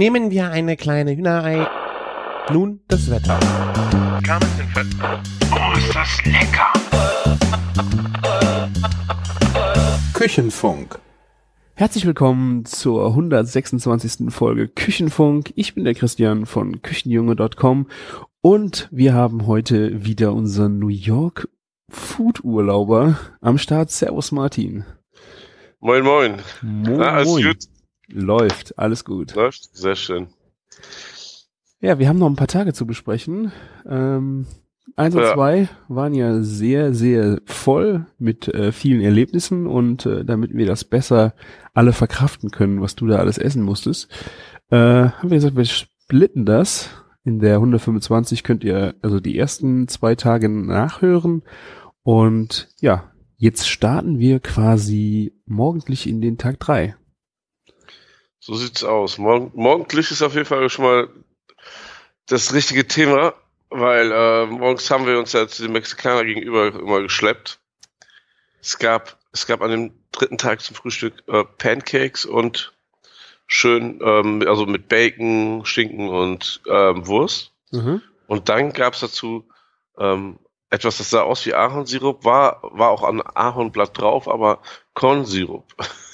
Nehmen wir eine kleine Hühnerei. Nun das Wetter. Oh, ist das lecker! Küchenfunk. Herzlich willkommen zur 126. Folge Küchenfunk. Ich bin der Christian von Küchenjunge.com und wir haben heute wieder unseren New York Food Urlauber am Start. Servus Martin. Moin, moin. Moin, Na, alles moin. gut? Läuft, alles gut. Läuft? Sehr schön. Ja, wir haben noch ein paar Tage zu besprechen. Ähm, eins und Ja. zwei waren ja sehr, sehr voll mit äh, vielen Erlebnissen und äh, damit wir das besser alle verkraften können, was du da alles essen musstest, äh, haben wir gesagt, wir splitten das. In der 125 könnt ihr also die ersten zwei Tage nachhören und ja, jetzt starten wir quasi morgendlich in den Tag drei. So sieht's aus. Morgen, morgendlich ist auf jeden Fall schon mal das richtige Thema, weil äh, morgens haben wir uns ja zu den Mexikanern gegenüber immer geschleppt. Es gab, es gab an dem dritten Tag zum Frühstück äh, Pancakes und schön, ähm, also mit Bacon, Schinken und ähm, Wurst. Mhm. Und dann gab's dazu ähm, etwas, das sah aus wie Ahornsirup, war, war auch ein Ahornblatt drauf, aber Kornsirup.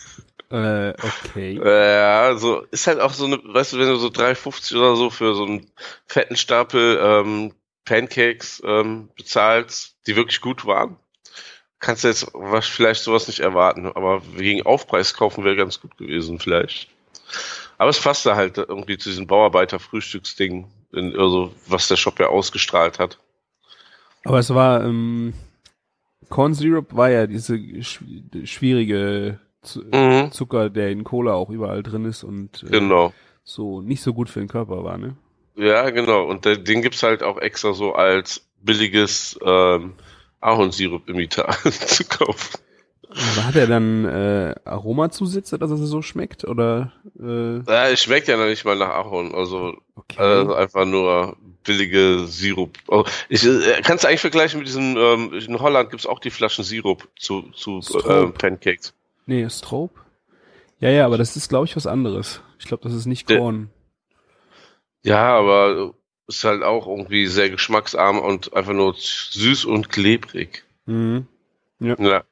Äh, okay. Ja, so ist halt auch so eine, weißt du, wenn du so 3,50 oder so für so einen fetten Stapel ähm, Pancakes ähm, bezahlst, die wirklich gut waren, kannst du jetzt was, vielleicht sowas nicht erwarten. Aber gegen Aufpreis kaufen wäre ganz gut gewesen, vielleicht. Aber es passte halt irgendwie zu diesem Bauarbeiter-Frühstücksding, in- also was der Shop ja ausgestrahlt hat. Aber es war, ähm, Corn Syrup war ja diese schw- schwierige Mhm. Zucker, der in Cola auch überall drin ist und äh, Genau. so nicht so gut für den Körper war, ne? Ja, genau. Und der, den gibt's halt auch extra so als billiges ähm, Ahornsirup-Imitat zu kaufen. Aber Hat er dann äh, Aromazusätze, dass es so schmeckt? Oder äh, Ja, es schmeckt ja noch nicht mal nach Ahorn. Also, okay. also einfach nur billige Sirup. Oh, ich äh, kannst du eigentlich vergleichen mit diesen, ähm, in Holland gibt's auch die Flaschen Sirup zu, zu ähm, Pancakes. Nee, Strobe? Ja, ja, aber das ist, glaube ich, was anderes. Ich glaube, das ist nicht Korn. Ja, aber ist halt auch irgendwie sehr geschmacksarm und einfach nur süß und klebrig. Mhm. Ja.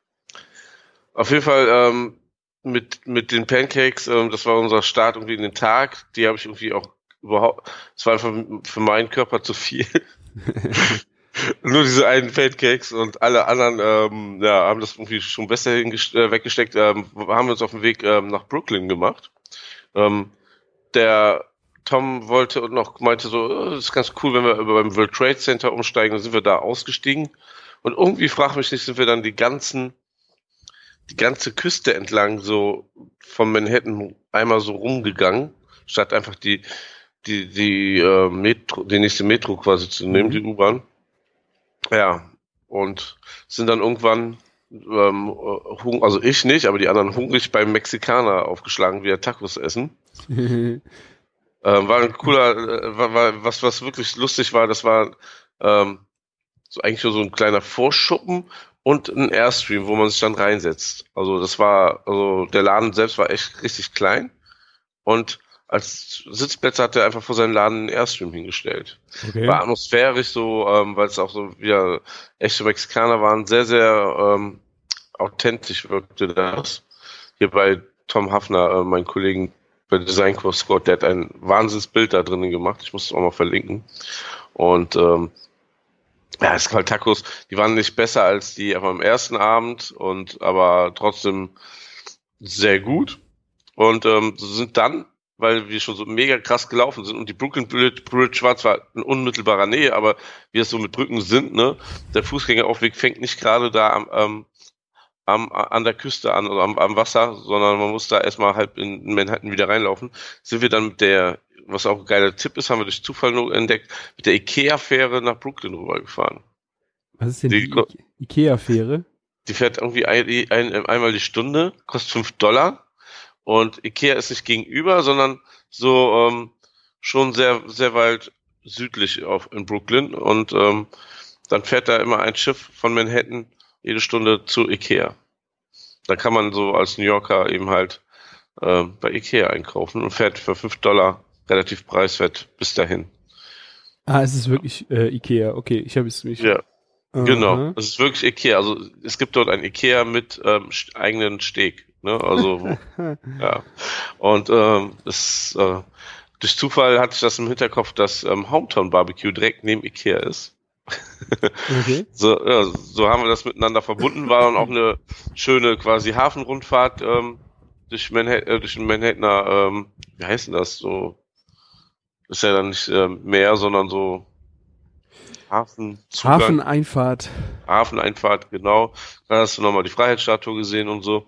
Auf jeden Fall ähm, mit, mit den Pancakes, ähm, das war unser Start irgendwie in den Tag. Die habe ich irgendwie auch überhaupt, es war einfach für meinen Körper zu viel. Nur diese einen Pancakes und alle anderen ähm, ja, haben das irgendwie schon besser äh, weggesteckt. Ähm, haben wir uns auf den Weg ähm, nach Brooklyn gemacht. Ähm, der Tom wollte und noch meinte so, oh, das ist ganz cool, wenn wir über beim World Trade Center umsteigen. Dann sind wir da ausgestiegen. Und irgendwie, frag mich nicht, sind wir dann die ganzen, die ganze Küste entlang so von Manhattan einmal so rumgegangen, statt einfach die, die, die, äh, Metro, die nächste Metro quasi zu nehmen, Mhm. die U-Bahn. Ja. Und sind dann irgendwann, ähm, äh, also ich nicht, aber die anderen hungrig beim Mexikaner aufgeschlagen, wie er Tacos essen. Ähm, war ein cooler, äh, war, war, was, was wirklich lustig war, das war ähm, so eigentlich nur so ein kleiner Vorschuppen und ein Airstream, wo man sich dann reinsetzt. Also das war, also der Laden selbst war echt richtig klein und als Sitzplätze hat er einfach vor seinem Laden einen Airstream hingestellt. okay. War atmosphärisch so, ähm, weil es auch so wieder echte Mexikaner waren, sehr, sehr ähm, authentisch wirkte das. Hier bei Tom Hafner, äh, mein Kollegen bei Designkurs Scott, der hat ein Wahnsinnsbild da drinnen gemacht. Ich muss es auch mal verlinken. Und ähm, ja, es halt Tacos, die waren nicht besser als die am ersten Abend und aber trotzdem sehr gut. Und ähm, sind dann, weil wir schon so mega krass gelaufen sind und die Brooklyn Bridge, Bridge war zwar in unmittelbarer Nähe, aber wie es so mit Brücken sind, ne, der Fußgängeraufweg fängt nicht gerade da am, ähm, am, an der Küste an, oder am, am Wasser, sondern man muss da erstmal halb in Manhattan wieder reinlaufen. Sind wir dann mit der, was auch ein geiler Tipp ist, haben wir durch Zufall nur entdeckt, mit der Ikea-Fähre nach Brooklyn rübergefahren. Was ist denn die die, Ikea-Fähre? Die fährt irgendwie ein, ein, einmal die Stunde, kostet fünf Dollar. Und Ikea ist nicht gegenüber, sondern so ähm, schon sehr, sehr weit südlich auf, in Brooklyn. Und ähm, dann fährt da immer ein Schiff von Manhattan jede Stunde zu Ikea. Da kann man so als New Yorker eben halt äh, bei Ikea einkaufen und fährt für fünf Dollar relativ preiswert bis dahin. Ah, es ist wirklich äh, Ikea. Okay, ich habe es mich. Ja, genau. Es ist wirklich Ikea. Also es gibt dort ein Ikea mit ähm, eigenen Steg. Ne? Also ja. Und ähm, es, äh, durch Zufall hatte ich das im Hinterkopf, dass ähm, Hometown Barbecue direkt neben Ikea ist. Okay. So, ja, so haben wir das miteinander verbunden. War dann auch eine schöne quasi Hafenrundfahrt ähm, durch, Manhattan, äh, durch den Manhattaner, ähm, wie heißt denn das? So ist ja dann nicht ähm, Meer, sondern so Hafenzugang. Hafeneinfahrt. Hafeneinfahrt, genau. Da hast du nochmal die Freiheitsstatue gesehen und so.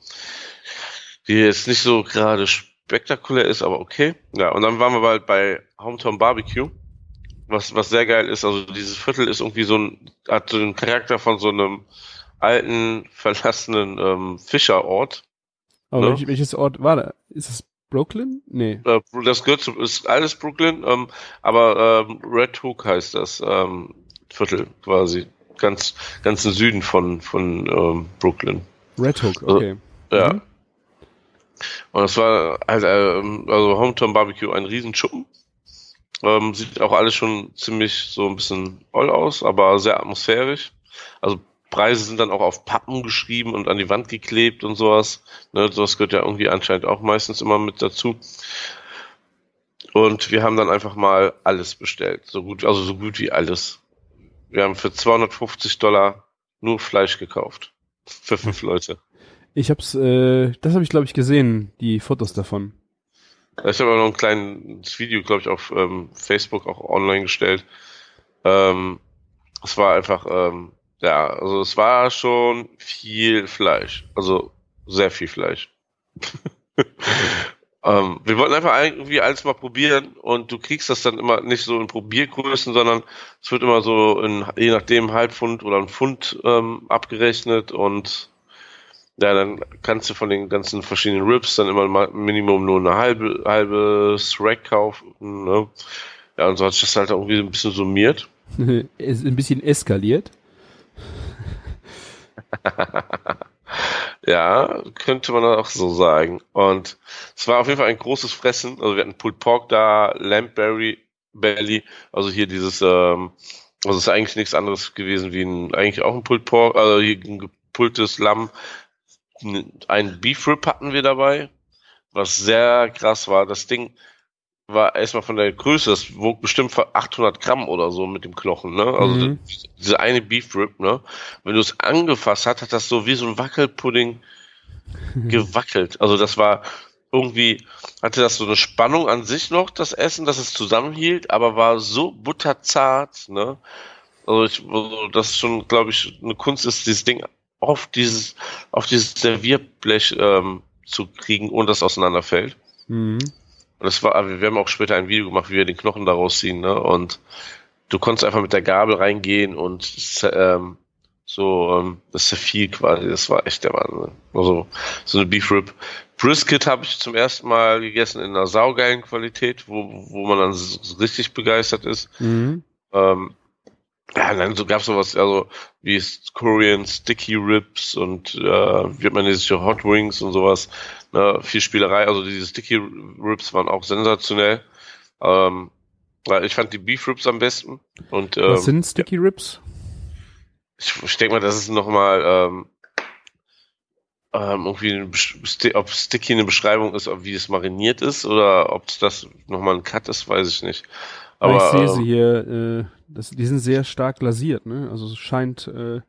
Die jetzt nicht so gerade spektakulär ist, aber okay. Ja, und dann waren wir bald bei Hometown Barbecue. Was, was sehr geil ist, also dieses Viertel ist irgendwie so ein, hat so den Charakter von so einem alten, verlassenen ähm, Fischerort. Aber Ne? welch, welches Ort war da? Ist es Brooklyn? Nee. Äh, das gehört zu, ist alles Brooklyn, ähm, aber ähm, Red Hook heißt das ähm, Viertel quasi. Ganz, ganz im Süden von, von ähm, Brooklyn. Red Hook, okay. Ja. Mhm. Und das war halt, ähm, also Hometown Barbecue ein Riesenschuppen. Ähm, sieht auch alles schon ziemlich so ein bisschen oll aus, aber sehr atmosphärisch. Also Preise sind dann auch auf Pappen geschrieben und an die Wand geklebt und sowas. Ne, sowas gehört ja irgendwie anscheinend auch meistens immer mit dazu. Und wir haben dann einfach mal alles bestellt. So gut, also so gut wie alles. Wir haben für 250 Dollar nur Fleisch gekauft. Für fünf Leute. Ich hab's, äh, das habe ich glaube ich gesehen, die Fotos davon. Ich habe auch noch ein kleines Video, glaube ich, auf ähm, Facebook auch online gestellt. Ähm, es war einfach, ähm, ja, also es war schon viel Fleisch. Also sehr viel Fleisch. ähm, wir wollten einfach irgendwie alles mal probieren und du kriegst das dann immer nicht so in Probiergrößen, sondern es wird immer so in, je nachdem Halbpfund oder ein Pfund ähm, abgerechnet und ja, dann kannst du von den ganzen verschiedenen Rips dann immer mal Minimum nur eine halbe, halbe Rack kaufen. Ne? Ja, und so hat sich das halt irgendwie ein bisschen summiert. ein bisschen eskaliert. Ja, könnte man auch so sagen. Und es war auf jeden Fall ein großes Fressen. Also wir hatten Pulled Pork da, Lambberry Belly, also hier dieses, ähm, also es ist eigentlich nichts anderes gewesen wie ein, eigentlich auch ein Pulled Pork, also hier ein gepultes Lamm. Ein Beef Rib hatten wir dabei, was sehr krass war. Das Ding war erstmal von der Größe, das wog bestimmt 800 Gramm oder so mit dem Knochen, ne? Also Mhm. diese eine Beef Rib, ne? Wenn du es angefasst hast, hat das so wie so ein Wackelpudding gewackelt. Also das war irgendwie, hatte das so eine Spannung an sich noch, das Essen, dass es zusammenhielt, aber war so butterzart, ne? Also ich, also das ist schon, glaube ich, eine Kunst ist, dieses Ding auf dieses, auf dieses Servierblech ähm, zu kriegen, ohne dass es auseinanderfällt. Mhm. Und das war, wir haben auch später ein Video gemacht, wie wir den Knochen da rausziehen, ne? Und du konntest einfach mit der Gabel reingehen und ähm, so, ähm, das zerfiel quasi. Das war echt der Wahnsinn. Also so eine Beef Rib. Brisket habe ich zum ersten Mal gegessen in einer saugeilen Qualität, wo, wo man dann so richtig begeistert ist. Mhm. Ähm, ja, dann so gab's sowas, also wie Korean Sticky Ribs und äh, vietnamesische Hot Wings und sowas. Ne, viel Spielerei, also diese Sticky Ribs waren auch sensationell. Ähm, ich fand die Beef Ribs am besten. Und ähm, Was sind Sticky Ribs? ich, ich denke mal, das ist nochmal ähm, ähm, irgendwie, eine, ob Sticky eine Beschreibung ist, ob wie es mariniert ist oder ob das nochmal ein Cut ist, weiß ich nicht. Aber Aber ich sehe ähm, sie hier, äh, das, die sind sehr stark glasiert, ne? Also es scheint. Äh,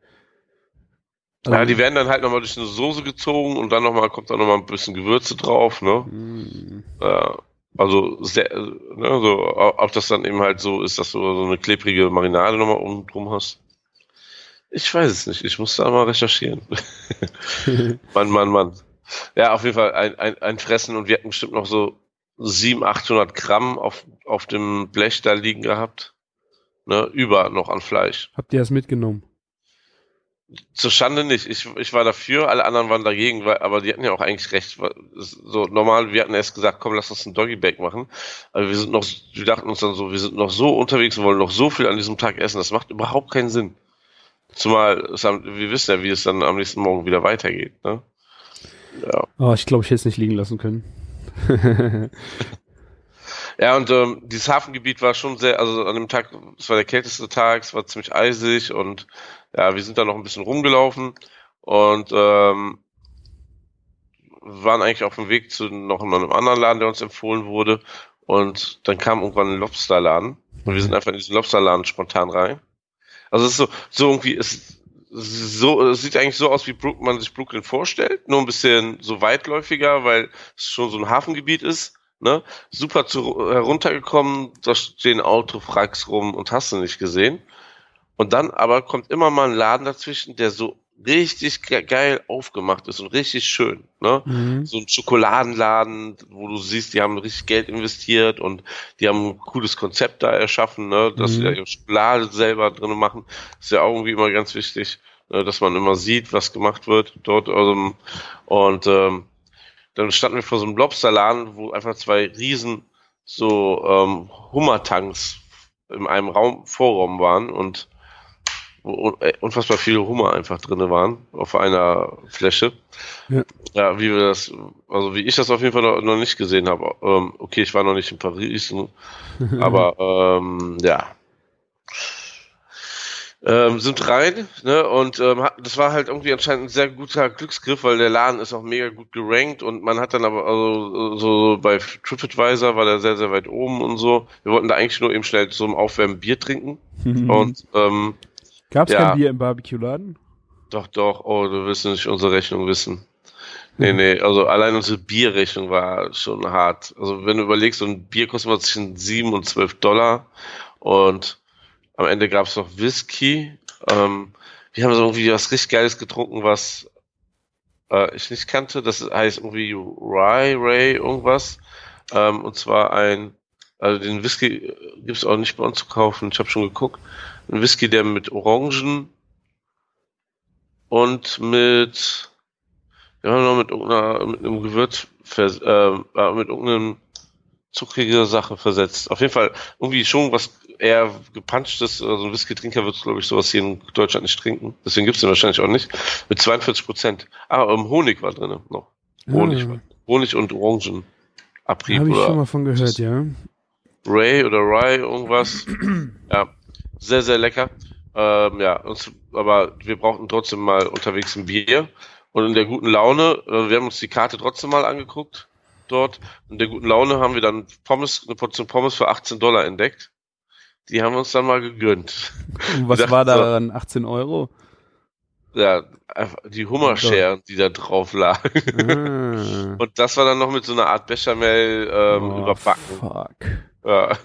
also, Ja, die werden dann halt nochmal durch eine Soße gezogen und dann nochmal kommt da nochmal ein bisschen Gewürze drauf, ne? Mm, Äh, also sehr, ne, so, ob das dann eben halt so ist, dass du so eine klebrige Marinade nochmal um drum hast. Ich weiß es nicht, ich muss da mal recherchieren. Mann, Mann, Mann. Ja, auf jeden Fall ein, ein, ein Fressen und wir hatten bestimmt noch so 700, 800 Gramm auf, auf dem Blech da liegen gehabt. Ne, über noch an Fleisch. Habt ihr das mitgenommen? Zur Schande nicht. Ich, ich war dafür, alle anderen waren dagegen, weil, aber die hatten ja auch eigentlich recht. So normal, wir hatten erst gesagt, komm, lass uns ein Doggy Bag machen. Aber wir sind noch, wir dachten uns dann so, wir sind noch so unterwegs und wollen noch so viel an diesem Tag essen. Das macht überhaupt keinen Sinn. Zumal, wir wissen ja, wie es dann am nächsten Morgen wieder weitergeht. Ne? Ja. Oh, ich glaube, ich hätte es nicht liegen lassen können. Ja, und ähm, dieses Hafengebiet war schon sehr, also an dem Tag, es war der kälteste Tag, es war ziemlich eisig und ja, wir sind da noch ein bisschen rumgelaufen und ähm, waren eigentlich auf dem Weg zu noch einem anderen Laden, der uns empfohlen wurde. Und dann kam irgendwann ein Lobsterladen und wir sind einfach in diesen Lobsterladen spontan rein. Also es ist so, so irgendwie, es, so, es sieht eigentlich so aus, wie Brook, man sich Brooklyn vorstellt, nur ein bisschen so weitläufiger, weil es schon so ein Hafengebiet ist. Ne? Super zu, heruntergekommen, da stehen Autofracks rum und hast du nicht gesehen. Und dann aber kommt immer mal ein Laden dazwischen, der so richtig geil aufgemacht ist und richtig schön. Ne? Mhm. So ein Schokoladenladen, wo du siehst, die haben richtig Geld investiert und die haben ein cooles Konzept da erschaffen, ne? dass mhm. sie da ihre Schokolade selber drin machen. ist ja auch irgendwie immer ganz wichtig, ne? dass man immer sieht, was gemacht wird dort. Also, und ähm, dann standen wir vor so einem Lobsterladen, wo einfach zwei riesen so ähm, Hummertanks in einem Raum, Vorraum waren und wo äh, unfassbar viele Hummer einfach drin waren auf einer Fläche. Ja. ja, wie wir das, also wie ich das auf jeden Fall noch, noch nicht gesehen habe. Ähm, okay, ich war noch nicht in Paris, ne? aber ähm, ja. Ähm, sind rein, ne, und ähm, das war halt irgendwie anscheinend ein sehr guter Glücksgriff, weil der Laden ist auch mega gut gerankt und man hat dann aber, also so bei TripAdvisor war der sehr, sehr weit oben und so. Wir wollten da eigentlich nur eben schnell zum Aufwärmen Bier trinken und ähm, Gab es ja. kein Bier im Barbecue-Laden? Doch, doch. Oh, du wirst nicht unsere Rechnung wissen. Nee, nee, also allein unsere Bierrechnung war schon hart. Also wenn du überlegst, so ein Bier kostet mal zwischen 7 und 12 Dollar und am Ende gab es noch Whisky. Ähm, wir haben so irgendwie was richtig Geiles getrunken, was äh, ich nicht kannte. Das heißt irgendwie Rye Ray irgendwas. Ähm, und zwar ein, also den Whisky gibt's auch nicht bei uns zu kaufen. Ich habe schon geguckt ein Whisky, der mit Orangen und mit, haben noch mit irgendeiner, mit einem Gewürz, vers, äh, mit irgendeinem zuckrige Sache versetzt. Auf jeden Fall irgendwie schon was eher gepunchtes, also ein Whisky-Trinker wird glaube ich sowas hier in Deutschland nicht trinken. Deswegen gibt's den wahrscheinlich auch nicht. Mit 42 Prozent. Ah, um, Honig war drin noch. Honig. Ah. Honig und Orangen. Abrieb. Habe ich schon mal von gehört, ja. Ray oder Rye, irgendwas. ja sehr, sehr lecker. Ähm, ja, uns, aber wir brauchten trotzdem mal unterwegs ein Bier. Und in der guten Laune, äh, wir haben uns die Karte trotzdem mal angeguckt dort. In der guten Laune haben wir dann Pommes, eine Portion Pommes für 18 Dollar entdeckt. Die haben wir uns dann mal gegönnt. Und was war da dann 18 Euro? Ja, die Hummerscheren, die da drauf lagen. Ah. Und das war dann noch mit so einer Art Bechamel ähm, oh, überbacken. Fuck. Ja.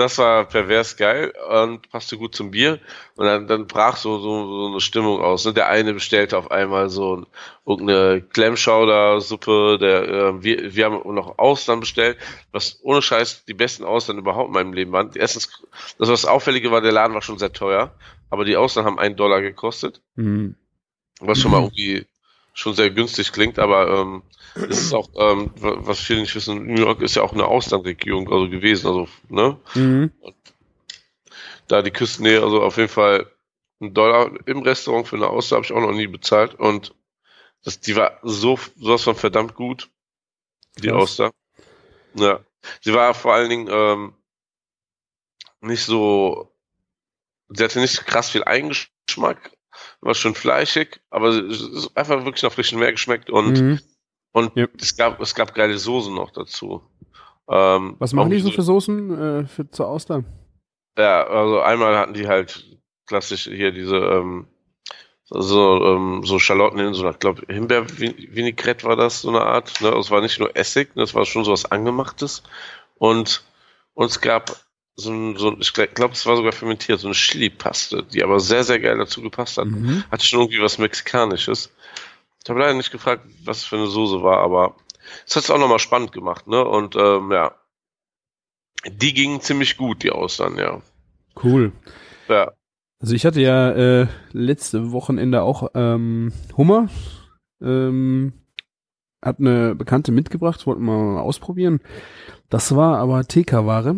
Das war pervers geil und passte gut zum Bier. Und dann, dann brach so, so, so eine Stimmung aus. Ne? Der eine bestellte auf einmal so ein, irgendeine Clam-Chowder-Suppe. Der, äh, wir, wir haben noch Austern bestellt, was ohne Scheiß die besten Austern überhaupt in meinem Leben waren. Erstens, das was Auffällige war, der Laden war schon sehr teuer, aber die Austern haben einen Dollar gekostet. Mhm. Was schon mal irgendwie schon sehr günstig klingt, aber ähm, es ist auch, ähm, was viele nicht wissen, New York ist ja auch eine Auslandregion also gewesen, also, ne? Mhm. da die Küstennähe, also auf jeden Fall ein Dollar im Restaurant für eine Auster habe ich auch noch nie bezahlt und das, die war so, sowas von verdammt gut, die Krass. Auster. Ja. Sie war vor allen Dingen ähm, nicht so, sie hatte nicht krass viel Eigengeschmack, war schon fleischig, aber es ist einfach wirklich nach frischem Meer geschmeckt und mhm. Und yep. es gab es gab geile Soßen noch dazu. Ähm, Was machen die so für Soßen äh, für zur Austern? Ja, also einmal hatten die halt klassisch hier diese ähm, so ähm, so Schalotten in so einer, glaube Himbeer Vinaigrette war das so eine Art. Ne? Es war nicht nur Essig, ne? es war schon so was Angemachtes. Und und es gab so ein, so, ich glaube, es war sogar fermentiert, so eine Chili-Paste, die aber sehr, sehr geil dazu gepasst hat. Mhm. Hatte schon irgendwie was Mexikanisches. Ich habe leider nicht gefragt, was es für eine Soße war, aber es hat es auch nochmal spannend gemacht, ne? Und ähm, ja, die gingen ziemlich gut, die Austern, ja. Cool. Ja. Also ich hatte ja äh, letzte Wochenende auch ähm, Hummer. Ähm, hat eine Bekannte mitgebracht, wollten wir mal ausprobieren. Das war aber TK-Ware.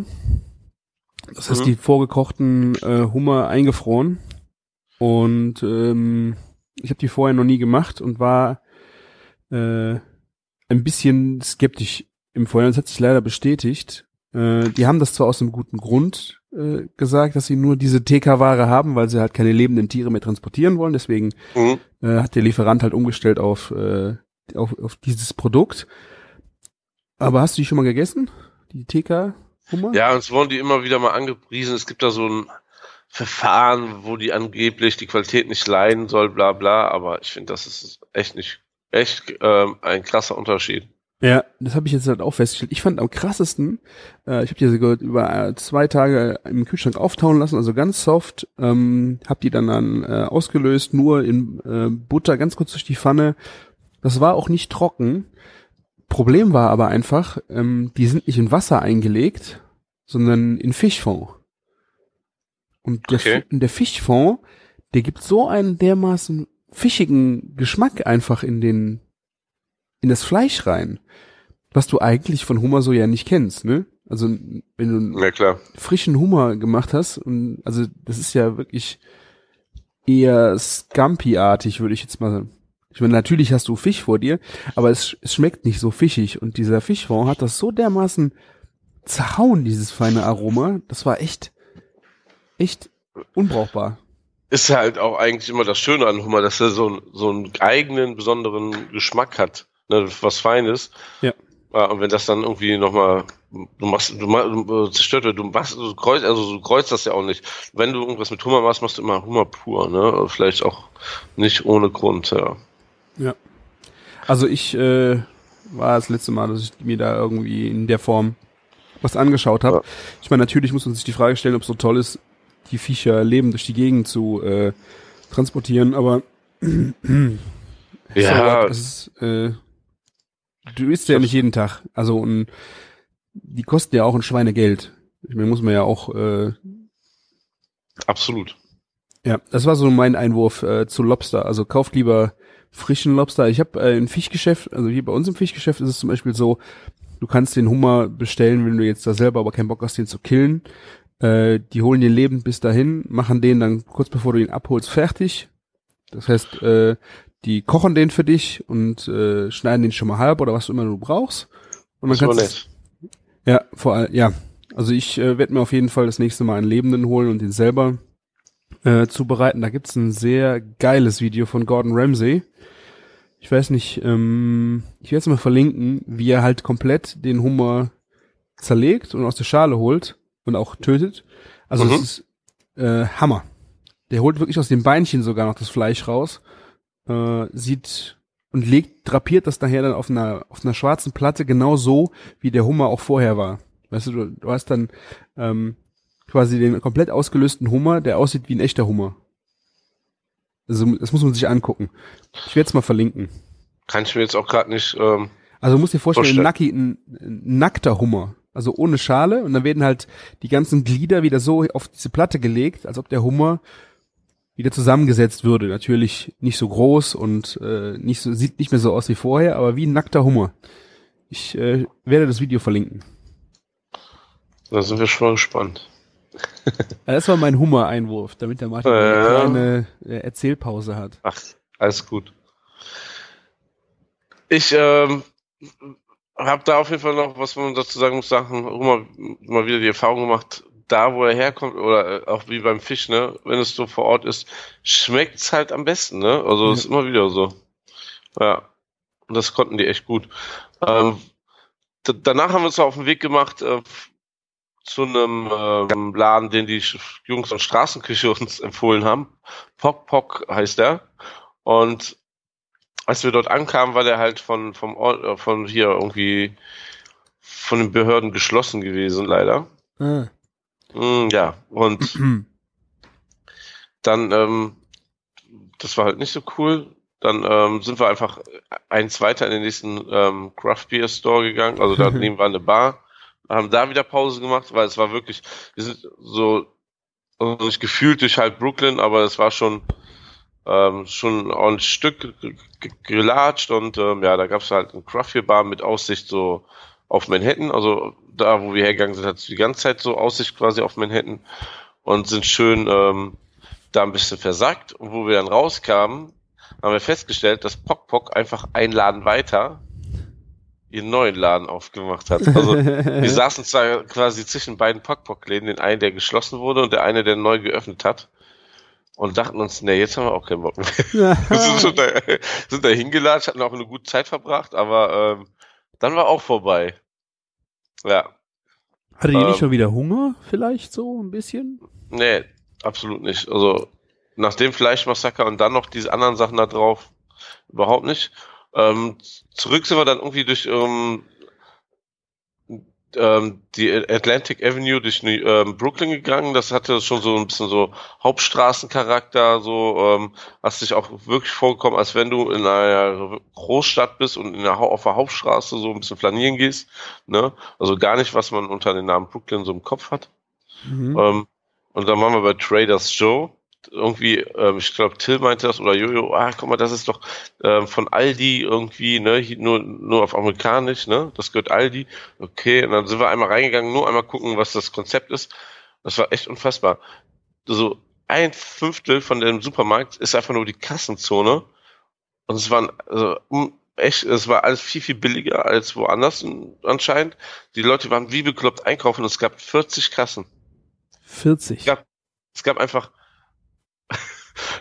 Das heißt, mhm. die vorgekochten äh, Hummer eingefroren. Und ähm, ich habe die vorher noch nie gemacht und war äh, ein bisschen skeptisch im Vorjahr, das hat sich leider bestätigt. Äh, die haben das zwar aus einem guten Grund äh, gesagt, dass sie nur diese TK-Ware haben, weil sie halt keine lebenden Tiere mehr transportieren wollen. Deswegen Mhm. äh, hat der Lieferant halt umgestellt auf, äh, auf, auf dieses Produkt. Aber hast du die schon mal gegessen? Die TK-Hummer? Ja, uns wurden die immer wieder mal angepriesen. Es gibt da so ein Verfahren, wo die angeblich die Qualität nicht leiden soll, bla bla. Aber ich finde, das ist echt nicht, echt ähm, ein krasser Unterschied. Ja, das habe ich jetzt halt auch festgestellt. Ich fand am krassesten, äh, ich habe die sogar über äh, zwei Tage im Kühlschrank auftauen lassen, also ganz soft, ähm, habe die dann, dann äh, ausgelöst, nur in äh, Butter ganz kurz durch die Pfanne. Das war auch nicht trocken. Problem war aber einfach, ähm, die sind nicht in Wasser eingelegt, sondern in Fischfond. Und der, Okay. Der Fischfond, der gibt so einen dermaßen fischigen Geschmack einfach in den in das Fleisch rein, was du eigentlich von Hummer so ja nicht kennst, ne? Also wenn du einen Ja, klar. frischen Hummer gemacht hast und also das ist ja wirklich eher Scampi-artig, würde ich jetzt mal sagen. Ich meine, natürlich hast du Fisch vor dir, aber es, es schmeckt nicht so fischig und dieser Fischfond hat das so dermaßen zerhauen, dieses feine Aroma. Das war echt, echt unbrauchbar. Ist halt auch eigentlich immer das Schöne an Hummer, dass er so, einen- so einen eigenen, besonderen Geschmack hat. Ne, was Feines. Ja. Ja, und wenn das dann irgendwie nochmal, du machst, du, machst, du zerstört wird, du machst, du kreuzt, also du kreuzt das ja auch nicht. Wenn du irgendwas mit Hummer machst, machst du immer Hummer pur, ne? Vielleicht auch nicht ohne Grund, ja. Ja. Also ich äh, war das letzte Mal, dass ich mir da irgendwie in der Form was angeschaut habe. Ja. Ich meine, natürlich muss man sich die Frage stellen, ob es so toll ist, die Viecher leben durch die Gegend zu äh, transportieren, aber Ja. ist, äh, du isst ja nicht jeden Tag. Also und die kosten ja auch ein Schweinegeld. Ich meine, muss man ja auch äh, Absolut. Ja, das war so mein Einwurf äh, zu Lobster. Also kauft lieber frischen Lobster. Ich habe äh, ein Fischgeschäft, also hier bei uns im Fischgeschäft ist es zum Beispiel so, du kannst den Hummer bestellen, wenn du jetzt da selber aber keinen Bock hast, den zu killen. Äh, die holen den lebend bis dahin, machen den dann kurz bevor du ihn abholst fertig. Das heißt, äh, die kochen den für dich und äh, schneiden den schon mal halb oder was immer du brauchst. Und dann Das kannst nett. ja, vor allem, ja. Also ich äh, werde mir auf jeden Fall das nächste Mal einen Lebenden holen und den selber äh, zubereiten. Da gibt's ein sehr geiles Video von Gordon Ramsay. Ich weiß nicht, ähm, ich werde es mal verlinken, wie er halt komplett den Hummer zerlegt und aus der Schale holt und auch tötet. Also Mhm. es ist äh, Hammer. Der holt wirklich aus den Beinchen sogar noch das Fleisch raus, äh, sieht und legt, drapiert das nachher dann auf einer, auf einer schwarzen Platte genau so, wie der Hummer auch vorher war. Weißt du, du, du hast dann ähm, quasi den komplett ausgelösten Hummer, der aussieht wie ein echter Hummer. Also das muss man sich angucken. Ich werde es mal verlinken. Kann ich mir jetzt auch gerade nicht, ähm, Also du musst dir vorstellen, ein. Nacki, ein, ein nackter Hummer. Also ohne Schale und dann werden halt die ganzen Glieder wieder so auf diese Platte gelegt, als ob der Hummer wieder zusammengesetzt würde. Natürlich nicht so groß und äh, nicht so, sieht nicht mehr so aus wie vorher, aber wie ein nackter Hummer. Ich äh, werde das Video verlinken. da sind wir schon mal gespannt. Das war mein Hummer-Einwurf, damit der Martin eine kleine äh, Erzählpause hat. Ach, alles gut. Ich ähm, habe da auf jeden Fall noch, was man dazu sagen muss, Sachen, immer mal wieder die Erfahrung gemacht, da wo er herkommt, oder äh, auch wie beim Fisch, ne, wenn es so vor Ort ist, schmeckt's halt am besten, ne? Also Ja. ist immer wieder so. Ja. Und das konnten die echt gut. Ähm, danach haben wir uns auf den Weg gemacht äh, zu einem ähm, Laden, den die Jungs von Straßenküche uns empfohlen haben. Pok Pok heißt der. Und als wir dort ankamen, war der halt von, vom Ort, äh, von hier irgendwie von den Behörden geschlossen gewesen, leider. Ah. Mm, ja, und dann, ähm, das war halt nicht so cool. Dann ähm, sind wir einfach eins weiter in den nächsten ähm, Craft Beer Store gegangen. Also da neben war eine Bar. Haben da wieder Pause gemacht, weil es war wirklich, wir sind so, also nicht gefühlt durch halb Brooklyn, aber es war schon ähm, schon ein Stück ge- ge- gelatscht und ähm, ja, da gab es halt eine Craft Bar mit Aussicht so auf Manhattan. Also da, wo wir hergegangen sind, hat es die ganze Zeit so Aussicht quasi auf Manhattan und sind schön ähm, da ein bisschen versackt. Und wo wir dann rauskamen, haben wir festgestellt, dass Pok Pok einfach ein Laden weiter ihren neuen Laden aufgemacht hat. Also die saßen zwar quasi zwischen beiden Pockpock-Läden, den einen, der geschlossen wurde und der eine, der neu geöffnet hat. Und dachten uns, nee, jetzt haben wir auch keinen Bock mehr. sind, da, sind da hingelatscht, hatten auch eine gute Zeit verbracht, aber ähm, dann war auch vorbei. Ja. Hatte ihr nicht schon wieder Hunger, vielleicht so ein bisschen? Nee, absolut nicht. Also nach dem Fleischmassaker und dann noch diese anderen Sachen da drauf, überhaupt nicht. Ähm, zurück sind wir dann irgendwie durch ähm, ähm, die Atlantic Avenue durch ähm, Brooklyn gegangen. Das hatte schon so ein bisschen so Hauptstraßencharakter, so ähm, hast dich auch wirklich vorgekommen, als wenn du in einer Großstadt bist und in der, auf der Hauptstraße so ein bisschen flanieren gehst. Ne? Also gar nicht, was man unter dem Namen Brooklyn so im Kopf hat. Mhm. Ähm, und dann waren wir bei Traders Joe irgendwie, ähm, ich glaube, Till meinte das oder Jojo, ah, guck mal, das ist doch ähm, von Aldi irgendwie, ne, nur, nur auf amerikanisch, ne, das gehört Aldi. Okay, und dann sind wir einmal reingegangen, nur einmal gucken, was das Konzept ist. Das war echt unfassbar. So ein Fünftel von dem Supermarkt ist einfach nur die Kassenzone. Und es waren, also, echt, es war alles viel, viel billiger als woanders anscheinend. Die Leute waren wie bekloppt einkaufen und es gab 40 Kassen. 40? Es gab, es gab einfach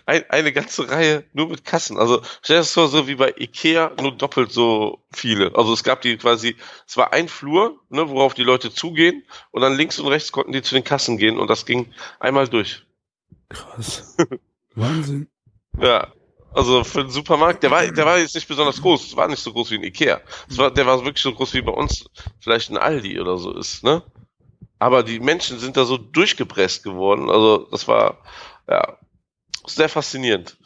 ein, eine ganze Reihe nur mit Kassen. Also stell dir das vor, so wie bei Ikea, nur doppelt so viele. Also es gab die quasi, es war ein Flur, ne, worauf die Leute zugehen und dann links und rechts konnten die zu den Kassen gehen und das ging einmal durch. Krass. Wahnsinn. Ja. Also für den Supermarkt, der war, der war jetzt nicht besonders groß, es war nicht so groß wie ein Ikea. Es war, der war wirklich so groß wie bei uns vielleicht ein Aldi oder so ist, ne? Aber die Menschen sind da so durchgepresst geworden. Also das war, ja, sehr faszinierend.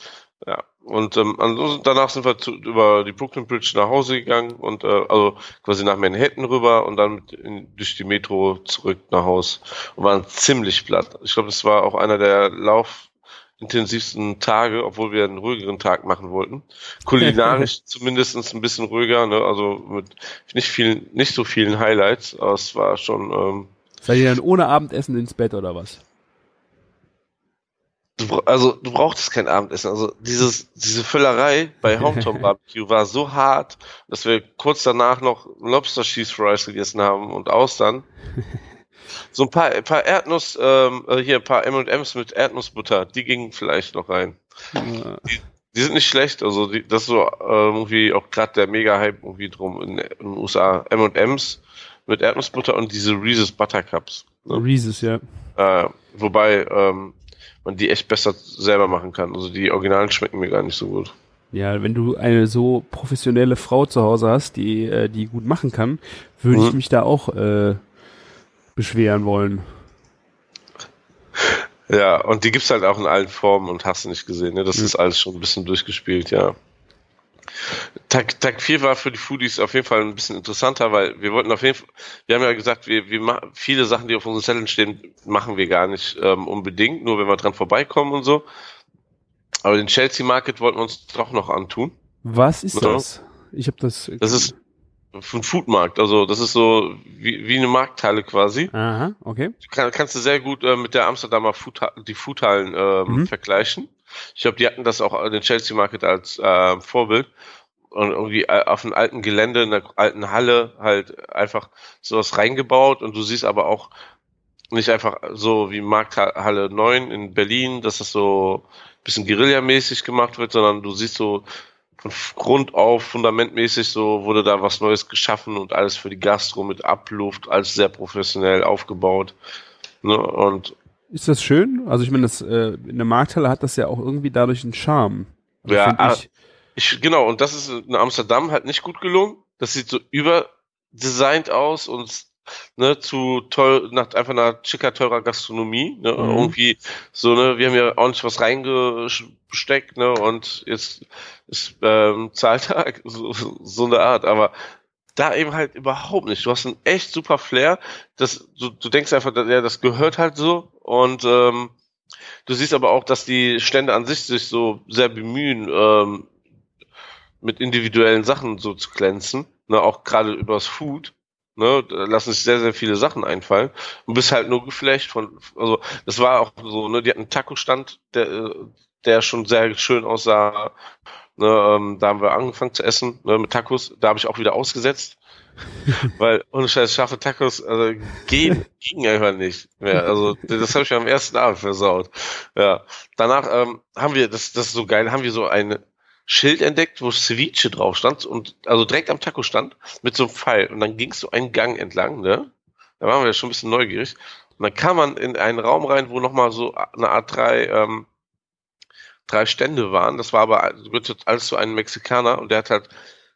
Ja. Und ähm, danach sind wir zu, über die Brooklyn Bridge nach Hause gegangen und äh, also quasi nach Manhattan rüber und dann in, durch die Metro zurück nach Haus und waren ziemlich platt. Ich glaube, das war auch einer der laufintensivsten Tage, obwohl wir einen ruhigeren Tag machen wollten. Kulinarisch zumindest ein bisschen ruhiger, ne? also mit nicht vielen, nicht so vielen Highlights, aber es war schon. Ähm, Seid ihr dann ohne Abendessen ins Bett oder was? Du, also du brauchtest kein Abendessen. Also dieses, diese Füllerei bei Hometown Barbecue war so hart, dass wir kurz danach noch Lobster Cheese Fries gegessen haben und Austern. So ein paar, ein paar Erdnuss, ähm, äh, hier ein paar M&M's mit Erdnussbutter, die gingen vielleicht noch rein. Die, die sind nicht schlecht, also die, das ist so äh, irgendwie auch gerade der Mega-Hype irgendwie drum in, in den USA. M&M's mit Erdnussbutter und diese Reese's Buttercups. Ne? Reese's, ja. Äh, wobei ähm, man die echt besser selber machen kann. Also die Originalen schmecken mir gar nicht so gut. Ja, wenn du eine so professionelle Frau zu Hause hast, die äh, die gut machen kann, würde mhm. ich mich da auch äh, beschweren wollen. Ja, und die gibt's halt auch in allen Formen und hast du nicht gesehen, ne? Das mhm. ist alles schon ein bisschen durchgespielt, ja. Tag, Tag 4 war für die Foodies auf jeden Fall ein bisschen interessanter, weil wir wollten auf jeden Fall, wir haben ja gesagt, wir, wir machen viele Sachen, die auf unseren Zetteln stehen, machen wir gar nicht ähm, unbedingt, nur wenn wir dran vorbeikommen und so. Aber den Chelsea Market wollten wir uns doch noch antun. Was ist so. das? Ich habe das. Das ist ein Foodmarkt, also das ist so wie, wie eine Markthalle quasi. Aha, okay. Kann, kannst du sehr gut äh, mit der Amsterdamer Food, die Foodhallen ähm, mhm. vergleichen. Ich glaube, die hatten das auch den Chelsea Market als äh, Vorbild und irgendwie äh, auf einem alten Gelände, in einer alten Halle halt einfach sowas reingebaut und du siehst aber auch nicht einfach so wie Markthalle 9 in Berlin, dass das so ein bisschen Guerilla-mäßig gemacht wird, sondern du siehst so von Grund auf, fundamentmäßig so wurde da was Neues geschaffen und alles für die Gastro mit Abluft, alles sehr professionell aufgebaut. Ne? Und ist das schön? Also ich meine, das äh, in der Markthalle hat das ja auch irgendwie dadurch einen Charme. Also ja, ich, ich, genau, und das ist in Amsterdam halt nicht gut gelungen. Das sieht so überdesignt aus und ne, zu toll, nach einfach einer schicker, teurer Gastronomie, ne, mhm. irgendwie so, ne, wir haben ja ordentlich was reingesteckt, ne, und jetzt ist ähm, Zahltag, so, so eine Art, aber da eben halt überhaupt nicht. Du hast einen echt super Flair, das, du, du denkst einfach, ja, das gehört halt so und ähm, du siehst aber auch, dass die Stände an sich sich so sehr bemühen, ähm, mit individuellen Sachen so zu glänzen, ne, auch gerade übers Food. Ne, da lassen sich sehr, sehr viele Sachen einfallen und bist halt nur geflecht von, also das war auch so, ne, die hatten einen Taco-Stand, der, der schon sehr schön aussah. Ne, ähm, da haben wir angefangen zu essen ne, mit Tacos. Da habe ich auch wieder ausgesetzt. Weil ohne Scheiß scharfe Tacos also, gehen, ging einfach nicht mehr. Also das habe ich am ersten Abend versaut. Ja. Danach ähm, haben wir, das, das ist so geil, haben wir so ein Schild entdeckt, wo Ceviche drauf stand und also direkt am Taco stand mit so einem Pfeil. Und dann ging es so einen Gang entlang, ne? Da waren wir schon ein bisschen neugierig. Und dann kam man in einen Raum rein, wo nochmal so eine Art drei, ähm, drei Stände waren. Das war aber gehört alles zu einem Mexikaner und der hat halt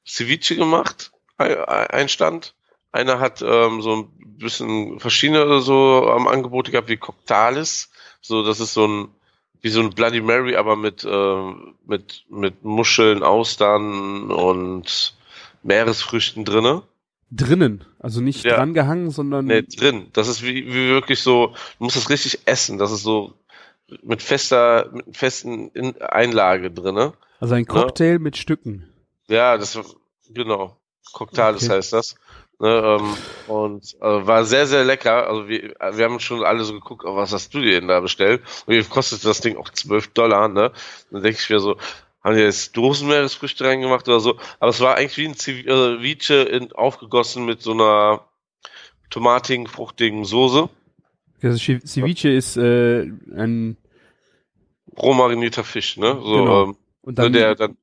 Ceviche gemacht ein Stand. Einer hat ähm, so ein bisschen verschiedene so am Angebot gehabt wie Coctales. So, das ist so ein wie so ein Bloody Mary, aber mit äh, mit mit Muscheln, Austern und Meeresfrüchten drinne. Drinnen, also nicht Ja. dran gehangen, sondern Nee, drin. Das ist wie, wie wirklich so, du musst das richtig essen. Das ist so mit fester, mit festen In Einlage drinne. also ein Cocktail mit Stücken. Ja, das genau. Coctales Okay. heißt das. Ne, ähm, und äh, war sehr, sehr lecker. Also wir, wir haben schon alle so geguckt, oh, was hast du dir denn da bestellt? Und wie kostet das Ding auch 12 Dollar, ne? Dann denke ich mir so, haben die jetzt Dosenmeeresfrüchte reingemacht oder so? Aber es war eigentlich wie ein Ceviche in, aufgegossen mit so einer tomatigen, fruchtigen Soße. Also Ce- Ceviche ist äh, ein Roh marinierter Fisch, ne? So, Genau. ähm, und ne, dann der dann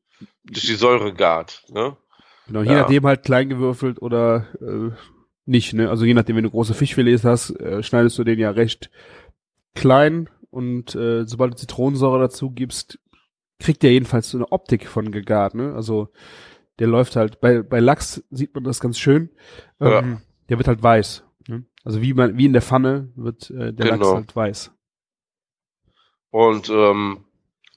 durch die Säure gart, ne? genau, je ja. nachdem halt klein gewürfelt oder äh, nicht, ne? Also je nachdem, wenn du große Fischfilets hast, äh, schneidest du den ja recht klein und äh, sobald du Zitronensäure dazu gibst, kriegt der jedenfalls so eine Optik von gegart, ne? Also der läuft halt bei bei Lachs sieht man das ganz schön. Ja. Ähm, Der wird halt weiß. Also wie man wie in der Pfanne wird äh, der Lachs Genau. halt weiß. Und ähm,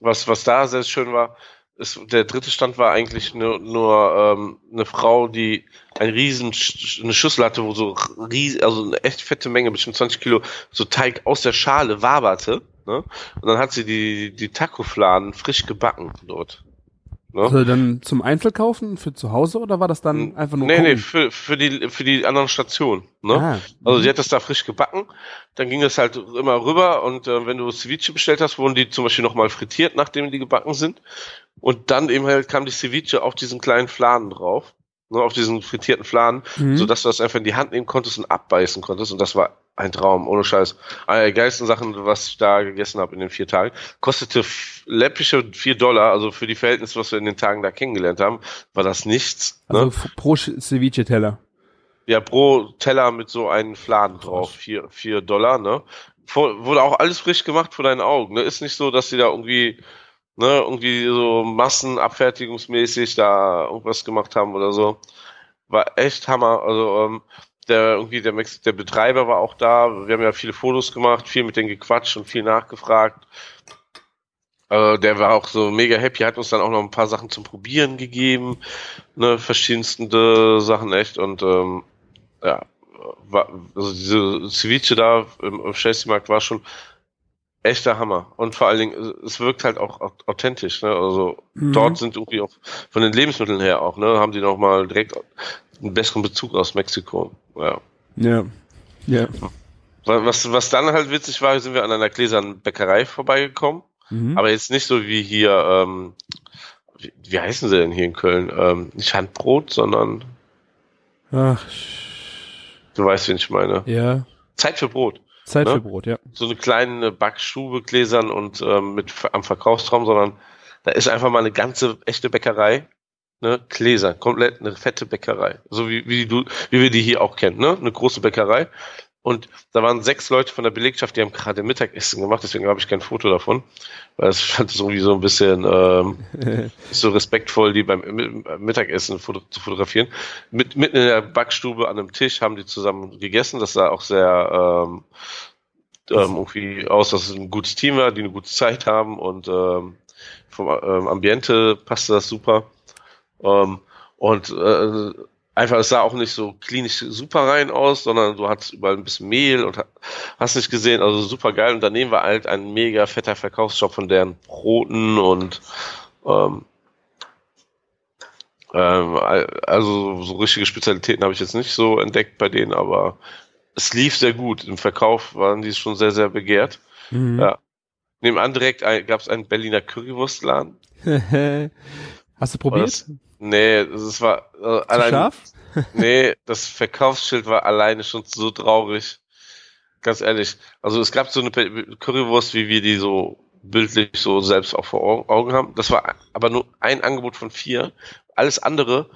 was, was da sehr schön war, ist, der dritte Stand war eigentlich nur, nur ähm, eine Frau, die ein riesen Sch- eine Schüssel hatte, wo so ries, also eine echt fette Menge, bestimmt 20 Kilo, so Teig aus der Schale waberte. Ne? Und dann hat sie die, die Taco-Fladen frisch gebacken dort. Ne? Also dann zum Einzelkaufen für zu Hause oder war das dann einfach nur nee, nee, gucken? für, für, die, für die anderen Stationen. Ne? Ah, Also mhm. sie hat das da frisch gebacken, dann ging es halt immer rüber und äh, wenn du Ceviche bestellt hast, wurden die zum Beispiel nochmal frittiert, nachdem die gebacken sind. Und dann eben halt kam die Ceviche auf diesen kleinen Fladen drauf, ne, auf diesen frittierten Fladen, Mhm. sodass du das einfach in die Hand nehmen konntest und abbeißen konntest. Und das war ein Traum, ohne Scheiß. Eine der geilsten Sachen, was ich da gegessen habe in den vier Tagen. Kostete läppische vier Dollar, also für die Verhältnisse, was wir in den Tagen da kennengelernt haben, war das nichts. also ne? f- pro Ceviche-Teller. Ja, pro Teller mit so einem Fladen drauf, vier, vier Dollar, ne? Vor, wurde auch alles frisch gemacht vor deinen Augen, ne? Ist nicht so, dass die da irgendwie, ne, irgendwie so massenabfertigungsmäßig da irgendwas gemacht haben oder so. War echt Hammer. Also, ähm, der irgendwie der, Mex der Betreiber war auch da. Wir haben ja viele Fotos gemacht, viel mit denen gequatscht und viel nachgefragt. Äh, der war auch so mega happy, hat uns dann auch noch ein paar Sachen zum Probieren gegeben, ne, verschiedenste Sachen echt und ähm, ja, war, also diese Ceviche da im, im Chelsea-Markt war schon echter Hammer. Und vor allen Dingen, es wirkt halt auch au- authentisch. Ne? Also Mhm. dort sind irgendwie auch von den Lebensmitteln her auch, ne, haben die noch mal direkt einen besseren Bezug aus Mexiko. Ja. Ja. Ja. Wa- Was, was dann halt witzig war, sind wir an einer gläsernen Bäckerei vorbeigekommen. Mhm. Aber jetzt nicht so wie hier, ähm, wie, wie heißen sie denn hier in Köln? Ähm, nicht Handbrot, sondern Ach, du weißt, wen ich meine. ja. Zeit für Brot. Zeit Ne? für Brot, ja. so eine kleine Backstube gläsern und ähm, mit am Verkaufsraum, sondern da ist einfach mal eine ganze echte Bäckerei, ne, Gläser, komplett eine fette Bäckerei, so wie wie du wie wir die hier auch kennen, ne, eine große Bäckerei. Und da waren sechs Leute von der Belegschaft, die haben gerade Mittagessen gemacht, deswegen habe ich kein Foto davon, weil ich fand es irgendwie so ein bisschen ähm, so respektvoll, die beim Mi- Mittagessen foto zu fotografieren. Mit, mitten in der Backstube an einem Tisch haben die zusammen gegessen. Das sah auch sehr ähm, ähm, irgendwie aus, dass es ein gutes Team war, die eine gute Zeit haben und ähm, vom ähm, Ambiente passte das super. Ähm, und äh, einfach, es sah auch nicht so klinisch super rein aus, sondern du hattest überall ein bisschen Mehl und ha- hast nicht gesehen, also super geil. Und daneben war halt ein mega fetter Verkaufsshop von deren Broten und ähm, ähm, al- also so richtige Spezialitäten habe ich jetzt nicht so entdeckt bei denen, aber es lief sehr gut. Im Verkauf waren die schon sehr, sehr begehrt. Mhm. Ja. Nebenan direkt gab es einen Berliner Currywurstladen. Hast du probiert? Das, nee, das war äh, allein. Scharf? nee, das Verkaufsschild war alleine schon so traurig. Ganz ehrlich. Also es gab so eine Currywurst, wie wir die so bildlich so selbst auch vor Augen haben. Das war aber nur ein Angebot von vier. Alles andere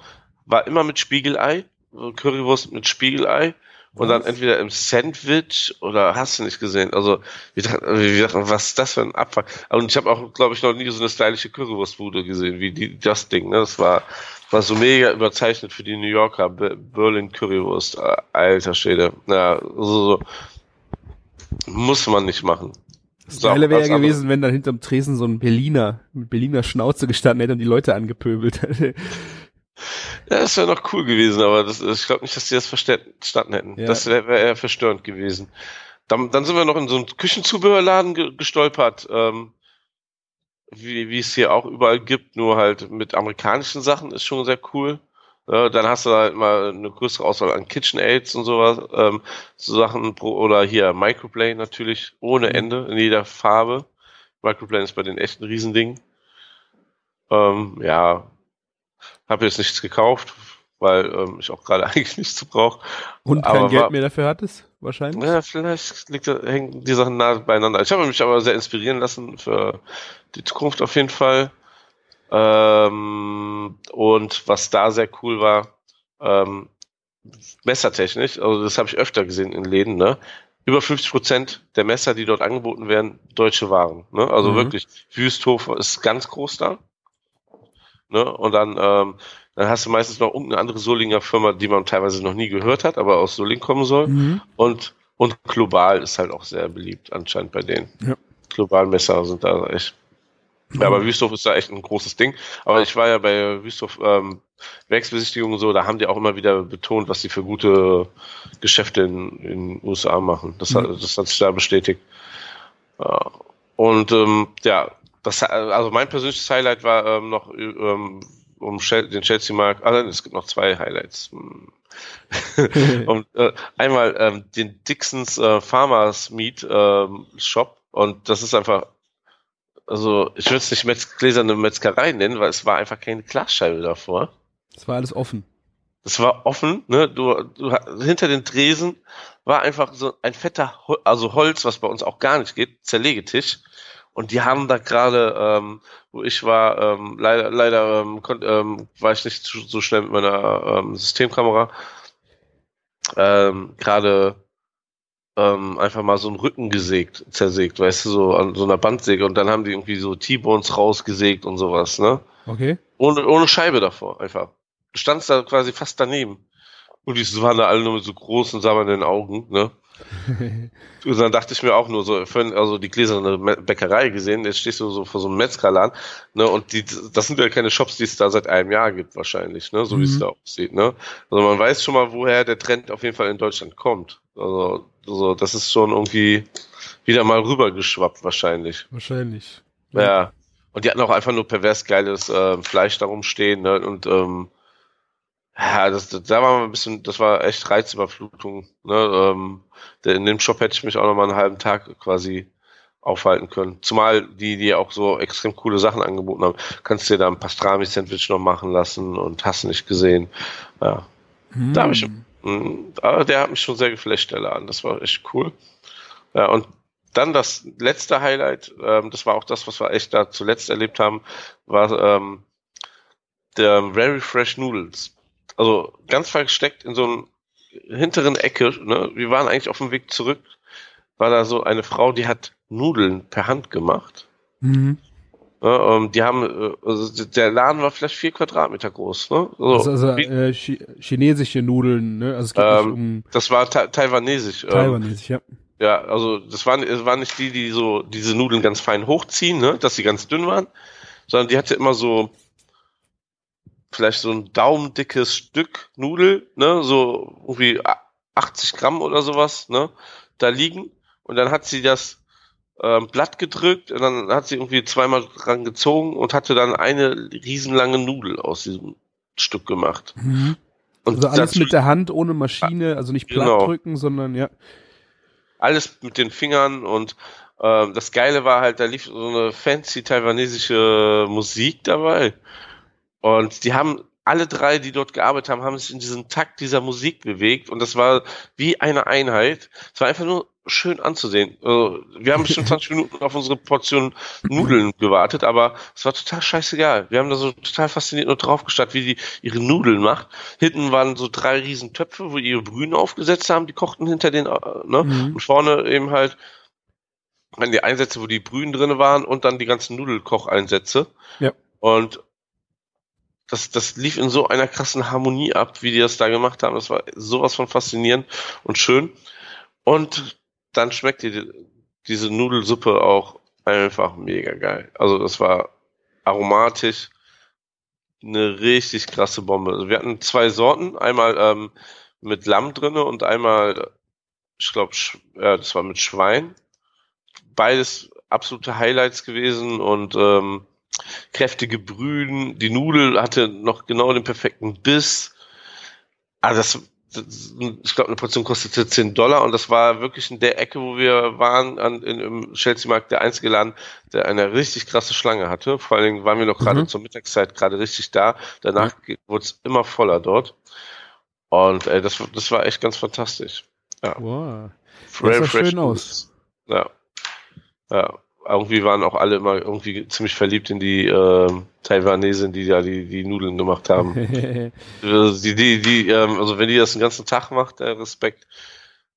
war immer mit Spiegelei, Currywurst mit Spiegelei und dann entweder im Sandwich oder hast du nicht gesehen. Also wie gesagt, was ist das für ein Abfall? Und ich habe auch, glaube ich, noch nie so eine stylische Currywurstbude gesehen wie die, das Ding. Ne? Das war war so mega überzeichnet für die New Yorker Berlin Currywurst. Alter Schäde. Ja, so, so muss man nicht machen. Das Geile wäre ja gewesen, wenn dann hinterm Tresen so ein Berliner mit Berliner Schnauze gestanden hätte und die Leute angepöbelt hätte. Ja, das wäre noch cool gewesen, aber das, ich glaube nicht, dass die das verstanden hätten. Ja. Das wäre wär eher verstörend gewesen. Dann, dann sind wir noch in so einen Küchenzubehörladen ge gestolpert, ähm, wie, es hier auch überall gibt, nur halt mit amerikanischen Sachen, ist schon sehr cool. Ja, dann hast du halt mal eine größere Auswahl an KitchenAids und sowas, ähm, so Sachen pro, oder hier Microplane natürlich ohne mhm. Ende in jeder Farbe. Microplane ist bei den echten Riesendingen. Ähm, ja, habe jetzt nichts gekauft, weil ähm, ich auch gerade eigentlich nichts zu brauche. Und kein aber Geld war, mehr dafür hattest, wahrscheinlich? Ja, vielleicht liegt, hängen die Sachen nah beieinander. Ich habe mich aber sehr inspirieren lassen für die Zukunft auf jeden Fall. Ähm, und was da sehr cool war, ähm, messertechnisch, also das habe ich öfter gesehen in Läden, ne? Über 50 Prozent der Messer, die dort angeboten werden, deutsche Waren. Ne? Also mhm. wirklich, Wüsthof ist ganz groß da. Ne? Und dann, ähm, dann hast du meistens noch irgendeine andere Solinger Firma, die man teilweise noch nie gehört hat, aber aus Soling kommen soll. Mhm. Und, und global ist halt auch sehr beliebt anscheinend bei denen. Ja. Globalmesser sind da echt ja, aber Wüsthof ist da echt ein großes Ding. Aber ich war ja bei Wüsthof ähm, Werksbesichtigungen so, da haben die auch immer wieder betont, was die für gute Geschäfte in den USA machen. Das, hat, das hat sich da bestätigt. Ja. Und ähm, ja, das, also mein persönliches Highlight war ähm, noch ähm, um den Chelsea-Markt, also es gibt noch zwei Highlights. und, äh, einmal ähm, den Dixons äh, Farmers Meat ähm, Shop und das ist einfach also ich würde es nicht Metz gläserne Metzgerei nennen, weil es war einfach keine Glasscheibe davor. Es war alles offen. Es war offen, ne? Du, du hinter den Tresen war einfach so ein fetter, also Holz, was bei uns auch gar nicht geht, Zerlegetisch. Und die haben da gerade, ähm, wo ich war, ähm, leider, leider ähm, konnt, ähm, war ich nicht so schnell mit meiner ähm, Systemkamera. Ähm, gerade ähm, einfach mal so einen Rücken gesägt, zersägt, weißt du, so an so einer Bandsäge und dann haben die irgendwie so T-Bones rausgesägt und sowas, ne? Okay. Ohne, ohne Scheibe davor, einfach. Du standst da quasi fast daneben. Und die waren da alle nur mit so großen, sammernden Augen, ne? und dann dachte ich mir auch nur so, also die gläserne Bäckerei gesehen, jetzt stehst du so vor so einem Metzgerladen, ne, und die, das sind ja keine Shops, die es da seit einem Jahr gibt wahrscheinlich, ne, so mhm. wie es mhm. da aussieht, ne. Also man weiß schon mal, woher der Trend auf jeden Fall in Deutschland kommt. Also, also das ist schon irgendwie wieder mal rübergeschwappt wahrscheinlich. Wahrscheinlich. Ja. ja. Und die hatten auch einfach nur pervers geiles äh, Fleisch darum stehen, ne, und ähm, ja, das, da war ein bisschen, das war echt Reizüberflutung. Ne? Ähm, in dem Shop hätte ich mich auch noch mal einen halben Tag quasi aufhalten können. Zumal die, die auch so extrem coole Sachen angeboten haben. Kannst dir da ein Pastrami-Sandwich noch machen lassen und hast nicht gesehen. Ja. Hm. Da habe ich, mh, der hat mich schon sehr geflasht, der Laden. Das war echt cool. Ja, und dann das letzte Highlight, ähm, das war auch das, was wir echt da zuletzt erlebt haben, war ähm, der Very Fresh Noodles also ganz versteckt in so einem hinteren Ecke, ne? Wir waren eigentlich auf dem Weg zurück, war da so eine Frau, die hat Nudeln per Hand gemacht. Mhm. Ja, um, die haben, äh, also der Laden war vielleicht vier Quadratmeter groß. Ne? So, also, also äh, chinesische Nudeln, ne? Also es geht ähm, um das war ta taiwanesisch. Ähm. Taiwanesisch, ähm, ja. Ja, also das waren, es waren nicht die, die so diese Nudeln ganz fein hochziehen, ne? dass sie ganz dünn waren, sondern die hatte immer so vielleicht so ein daumendickes Stück Nudel, ne, so irgendwie 80 Gramm oder sowas, ne, da liegen. Und dann hat sie das ähm, Blatt gedrückt und dann hat sie irgendwie zweimal dran gezogen und hatte dann eine riesenlange Nudel aus diesem Stück gemacht. Mhm. Und also alles mit der Hand ohne Maschine, also nicht Blatt genau. drücken, sondern ja. Alles mit den Fingern und ähm, das Geile war halt, da lief so eine fancy taiwanesische Musik dabei. Und die haben alle drei, die dort gearbeitet haben, haben sich in diesem Takt dieser Musik bewegt und das war wie eine Einheit. Es war einfach nur schön anzusehen. Also, wir haben bestimmt 20 Minuten auf unsere Portion Nudeln gewartet, aber es war total scheißegal. Wir haben da so total fasziniert nur drauf gestartet, wie die ihre Nudeln macht. Hinten waren so drei riesen Töpfe, wo die ihre Brühen aufgesetzt haben, die kochten hinter den, äh, ne? Mhm. Und vorne eben halt die Einsätze, wo die Brühen drinne waren und dann die ganzen Nudelkocheinsätze. Ja. Und das, das lief in so einer krassen Harmonie ab, wie die das da gemacht haben. Das war sowas von faszinierend und schön. Und dann schmeckt die, diese Nudelsuppe auch einfach mega geil. Also das war aromatisch, eine richtig krasse Bombe. Wir hatten zwei Sorten, einmal ähm, mit Lamm drinne und einmal, ich glaube, ja, das war mit Schwein. Beides absolute Highlights gewesen und ähm, kräftige Brühen. Die Nudel hatte noch genau den perfekten Biss. Also das, das ich glaube, eine Portion kostete 10 Dollar und das war wirklich in der Ecke, wo wir waren, an, in, im Chelsea-Markt, der einzige Laden, der eine richtig krasse Schlange hatte. Vor allen Dingen waren wir noch gerade mhm. zur Mittagszeit gerade richtig da. Danach mhm. wurde es immer voller dort. Und äh, das, das war echt ganz fantastisch. Ja. Wow. Das sah schön aus. Ja. Ja irgendwie waren auch alle immer irgendwie ziemlich verliebt in die äh, Taiwanesen, die ja die, die Nudeln gemacht haben. Also die, die, die, ähm, also wenn die das den ganzen Tag macht, der Respekt.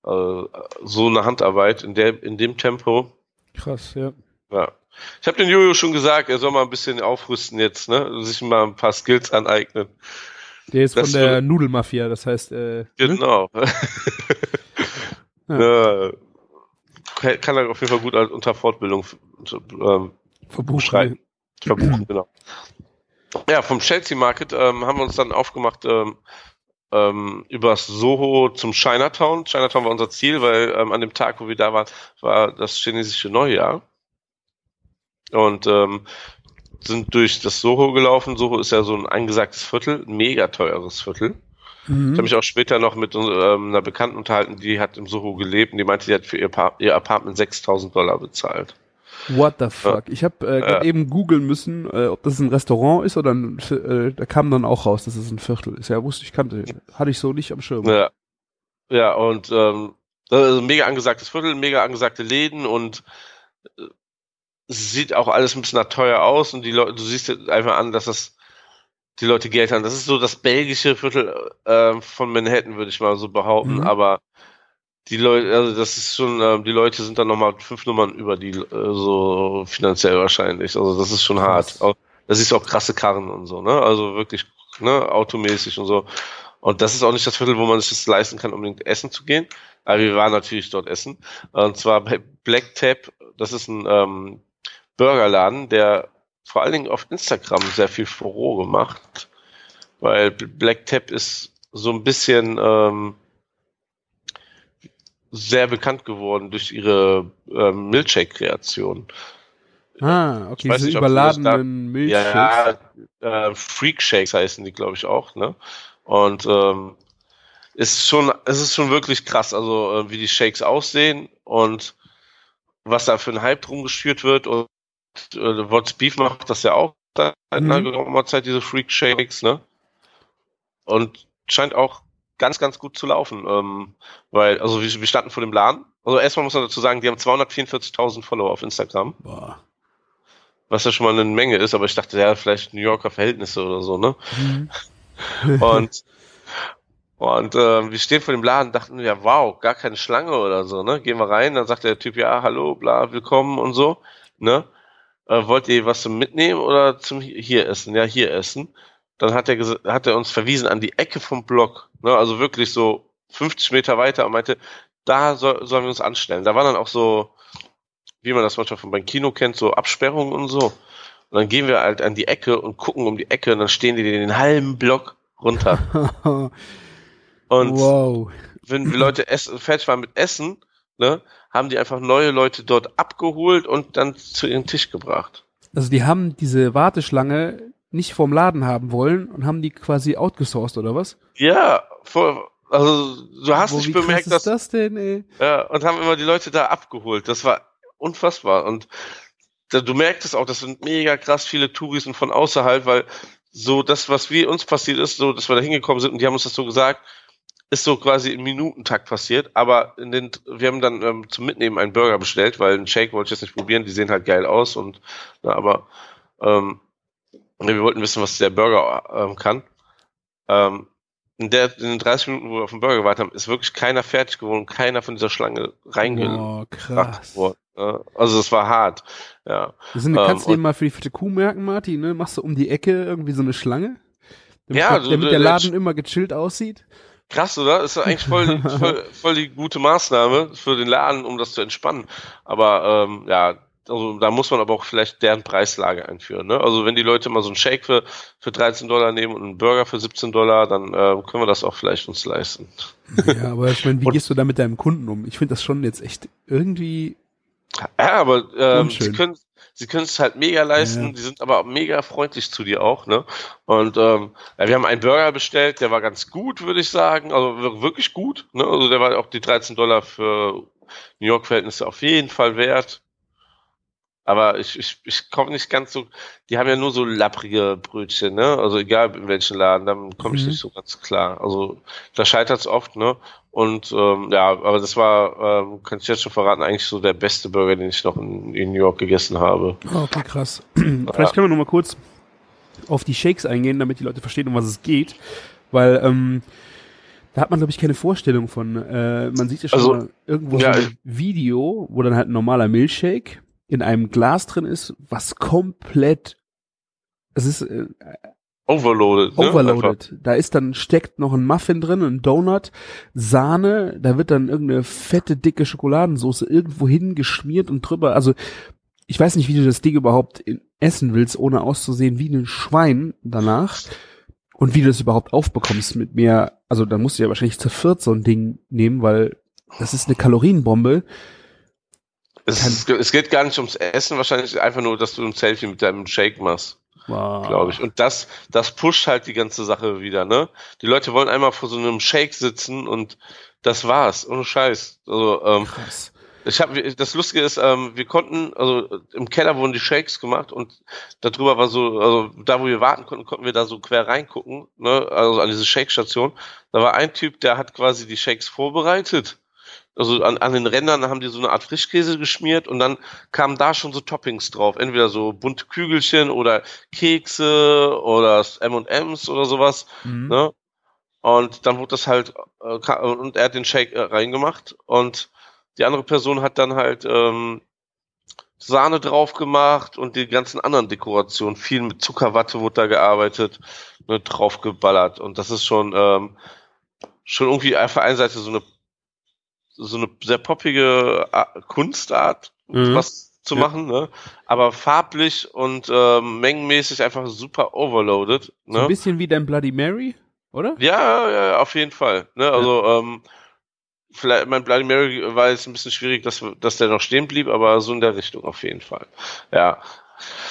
Äh, so eine Handarbeit in der, in dem Tempo. Krass, ja. Ja. Ich habe den Jojo schon gesagt, er soll mal ein bisschen aufrüsten jetzt, ne? Sich mal ein paar Skills aneignen. Der ist das von der Nudelmafia, das heißt. Äh, ne? genau. Ne? ja. ja kann er auf jeden Fall gut unter Fortbildung ähm, verbuchen. Verbuchen, genau. Ja, vom Chelsea Market ähm, haben wir uns dann aufgemacht ähm, ähm, übers Soho zum Chinatown. Chinatown war unser Ziel, weil ähm, an dem Tag, wo wir da waren, war das chinesische Neujahr. Und ähm, sind durch das Soho gelaufen. Soho ist ja so ein angesagtes Viertel, ein mega teures Viertel. Mhm. Ich habe mich auch später noch mit ähm, einer Bekannten unterhalten, die hat im Soho gelebt und die meinte, die hat für ihr, pa ihr Apartment 6000 Dollar bezahlt. What the fuck? Ich habe äh, ja. eben googeln müssen, äh, ob das ein Restaurant ist oder ein, äh, da kam dann auch raus, dass es ein Viertel ist. Ja, wusste ich, kannte, hatte ich so nicht am Schirm. Ja, ja und ähm, also mega angesagtes Viertel, mega angesagte Läden und äh, sieht auch alles ein bisschen nach teuer aus und die Leute, du siehst einfach an, dass das die Leute Geld haben. Das ist so das belgische Viertel äh, von Manhattan, würde ich mal so behaupten. Mhm. Aber die Leute, also das ist schon, äh, die Leute sind dann nochmal fünf Nummern über die äh, so finanziell wahrscheinlich. Also das ist schon Krass. hart. Das ist auch krasse Karren und so, ne? Also wirklich, ne, automäßig und so. Und das ist auch nicht das Viertel, wo man sich das leisten kann, unbedingt essen zu gehen. Aber wir waren natürlich dort essen. Und zwar bei Black Tap, das ist ein ähm, Burgerladen, der vor allen Dingen auf Instagram sehr viel Furore gemacht, weil Black Tap ist so ein bisschen ähm, sehr bekannt geworden durch ihre ähm, Milkshake-Kreation. Ah, okay, diese überladenen Milchshakes. Ja, ja äh, Freak Shakes heißen die, glaube ich, auch, ne? Und ähm, ist schon, es ist schon wirklich krass, also äh, wie die Shakes aussehen und was da für ein Hype drum geschürt wird und äh, What's Beef macht das ja auch seit mhm. einer Zeit, diese Freak Shakes, ne? Und scheint auch ganz, ganz gut zu laufen. Ähm, weil, also wir, wir standen vor dem Laden. Also erstmal muss man dazu sagen, die haben 244.000 Follower auf Instagram. Boah. Was ja schon mal eine Menge ist, aber ich dachte, ja, vielleicht New Yorker Verhältnisse oder so, ne? Mhm. und und äh, wir stehen vor dem Laden, dachten ja, wow, gar keine Schlange oder so, ne? Gehen wir rein, dann sagt der Typ, ja, hallo, bla, willkommen und so, ne? Äh, wollt ihr was zum Mitnehmen oder zum hier essen? Ja, hier essen. Dann hat er, hat er uns verwiesen an die Ecke vom Block, ne, also wirklich so 50 Meter weiter und meinte, da soll, sollen wir uns anstellen. Da waren dann auch so, wie man das manchmal von beim Kino kennt, so Absperrungen und so. Und dann gehen wir halt an die Ecke und gucken um die Ecke und dann stehen die den halben Block runter. und wow. wenn wir Leute essen, fertig waren mit Essen, ne, haben die einfach neue Leute dort abgeholt und dann zu ihrem Tisch gebracht. Also die haben diese Warteschlange nicht vom Laden haben wollen und haben die quasi outgesourced oder was? Ja, voll, also du hast Wo, nicht bemerkt, dass das denn, ey? Ja, und haben immer die Leute da abgeholt. Das war unfassbar und da, du merktest auch, das sind mega krass viele Touristen von außerhalb, weil so das, was wir uns passiert ist, so dass wir da hingekommen sind und die haben uns das so gesagt, ist so quasi im Minutentakt passiert, aber in den, wir haben dann ähm, zum Mitnehmen einen Burger bestellt, weil einen Shake wollte ich jetzt nicht probieren, die sehen halt geil aus und na, aber ähm, wir wollten wissen, was der Burger ähm, kann. Ähm, in, der, in den 30 Minuten, wo wir auf den Burger gewartet haben, ist wirklich keiner fertig geworden, keiner von dieser Schlange reingebracht Oh, krass. worden. Ja, Also es war hart. Ja. Das sind, kannst du Ähm, dir mal für die fette Kuh merken, Martin, ne? Machst du um die Ecke irgendwie so eine Schlange? Damit, Ja, der, damit der Laden immer gechillt aussieht? Krass, oder? Ist ja eigentlich voll, voll, voll die gute Maßnahme für den Laden, um das zu entspannen. Aber ähm, ja, also da muss man aber auch vielleicht deren Preislage einführen. Ne? Also wenn die Leute mal so einen Shake für, für 13 Dollar nehmen und einen Burger für 17 Dollar, dann äh, können wir das auch vielleicht uns leisten. Ja, aber ich meine, wie Und- gehst du da mit deinem Kunden um? Ich finde das schon jetzt echt irgendwie. Ja, aber ähm, sie können sie können es halt mega leisten, Ja. die sind aber mega freundlich zu dir auch, ne? Und ähm, ja, wir haben einen Burger bestellt, der war ganz gut, würde ich sagen, also wir- wirklich gut, ne? Also der war auch die 13 Dollar für New York Verhältnisse auf jeden Fall wert. Aber ich, ich, ich komme nicht ganz so, die haben ja nur so lapprige Brötchen, ne? Also egal in welchen Laden, dann komme ich Mhm. nicht so ganz klar. Also da scheitert es oft, ne? Und ähm, ja, aber das war, ähm, kann ich jetzt schon verraten, eigentlich so der beste Burger, den ich noch in, in New York gegessen habe. Oh, okay, krass. Vielleicht können wir noch mal kurz auf die Shakes eingehen, damit die Leute verstehen, um was es geht. Weil, ähm, da hat man, glaube ich, keine Vorstellung von. Äh, man sieht ja schon Also, irgendwo ja, so ein Video, wo dann halt ein normaler Milchshake in einem Glas drin ist, was komplett, es ist äh, Overloaded. Ne? Einfach. overloaded. Da ist dann, steckt noch ein Muffin drin, ein Donut, Sahne, da wird dann irgendeine fette, dicke Schokoladensoße irgendwo hingeschmiert und drüber. Also, ich weiß nicht, wie du das Ding überhaupt essen willst, ohne auszusehen wie ein Schwein danach. Und wie du das überhaupt aufbekommst mit mehr, also da musst du ja wahrscheinlich zu viert so ein Ding nehmen, weil das ist eine Kalorienbombe. Es, es geht gar nicht ums Essen, wahrscheinlich einfach nur, dass du ein Selfie mit deinem Shake machst, Wow. glaube ich. Und das, das pusht halt die ganze Sache wieder, ne? Die Leute wollen einmal vor so einem Shake sitzen und das war's, ohne Scheiß. Also, ähm, Krass. Ich habe das Lustige ist, ähm, wir konnten, also im Keller wurden die Shakes gemacht und darüber war so, also da wo wir warten konnten, konnten wir da so quer reingucken, ne, also an diese Shake-Station. Da war ein Typ, der hat quasi die Shakes vorbereitet. Also an, an den Rändern haben die so eine Art Frischkäse geschmiert und dann kamen da schon so Toppings drauf. Entweder so bunte Kügelchen oder Kekse oder M&M's oder sowas. Mhm. Ne? Und dann wurde das halt, äh, und er hat den Shake äh, reingemacht und die andere Person hat dann halt ähm, Sahne drauf gemacht und die ganzen anderen Dekorationen, viel mit Zuckerwatte wurde da gearbeitet, ne, drauf geballert. Und das ist schon, ähm, schon irgendwie auf der einen Seite so eine, so eine sehr poppige A- Kunstart, Mhm. was zu Ja. machen, ne? aber farblich und ähm, mengenmäßig einfach super overloaded. So Ne? ein bisschen wie dein Bloody Mary, oder? Ja, ja, ja, auf jeden Fall. Ne? Also, ähm, vielleicht, mein Bloody Mary war jetzt ein bisschen schwierig, dass, dass der noch stehen blieb, aber so in der Richtung auf jeden Fall. Ja.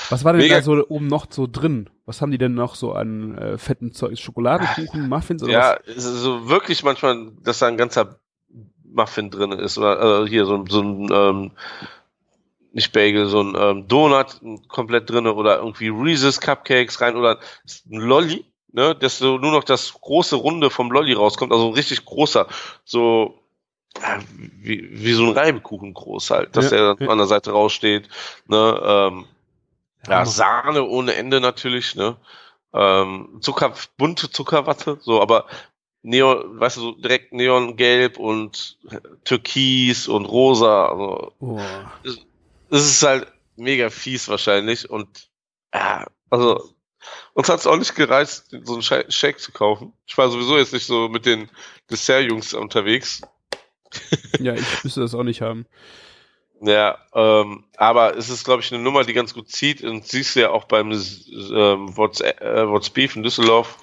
Was war denn Mega- da so oben noch so drin? Was haben die denn noch so an äh, fetten Zeug? Schokoladenkuchen, Muffins oder Ja, es ist so wirklich manchmal, dass da ein ganzer Muffin drin ist oder äh, hier so, ein- so ein, ähm, nicht Bagel, so ein ähm, Donut komplett drin oder irgendwie Reese's Cupcakes rein oder ein Lolli, ne, dass so nur noch das große Runde vom Lolli rauskommt, also ein richtig großer, so ja, wie, wie so ein Reibekuchen groß halt, dass Ja, der dann ja. an der Seite raussteht, ne, ähm, ja. Sahne ohne Ende natürlich, ne? Ähm, Zucker, bunte Zuckerwatte, so, aber Neon, weißt du, so direkt Neongelb und Türkis und Rosa, also Oh. es ist halt mega fies wahrscheinlich und ja, also uns hat es auch nicht gereizt, so einen Sha- Shake zu kaufen. Ich war sowieso jetzt nicht so mit den Dessert-Jungs unterwegs. Ja, ich müsste das auch nicht haben. Ja, ähm, aber es ist, glaube ich, eine Nummer, die ganz gut zieht und siehst du ja auch beim ähm, What's, äh, What's Beef in Düsseldorf,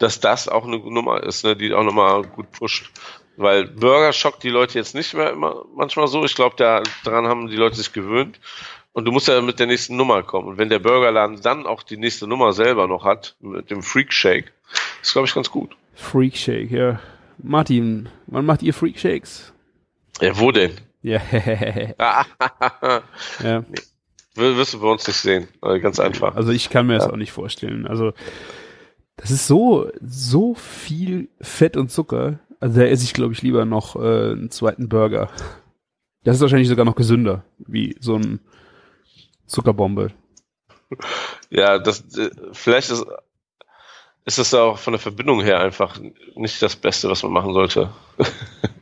dass das auch eine Nummer ist, ne, die auch nochmal gut pusht. Weil Burger schockt die Leute jetzt nicht mehr immer manchmal so. Ich glaube, da, daran haben die Leute sich gewöhnt. Und du musst ja mit der nächsten Nummer kommen. Und wenn der Burgerladen dann auch die nächste Nummer selber noch hat, mit dem Freak Shake, ist, glaube ich, ganz gut. Freak Shake, ja. Martin, wann macht ihr Freak Shakes? Ja, wo denn? Ja, ja. W wirst du bei uns nicht sehen. Also ganz einfach. Also ich kann mir das Ja. auch nicht vorstellen. Also das ist so, so viel Fett und Zucker. Also da esse ich, glaube ich, lieber noch äh, einen zweiten Burger. Das ist wahrscheinlich sogar noch gesünder, wie so ein Zuckerbombe. Ja, das äh, vielleicht ist, ist das auch von der Verbindung her einfach nicht das Beste, was man machen sollte.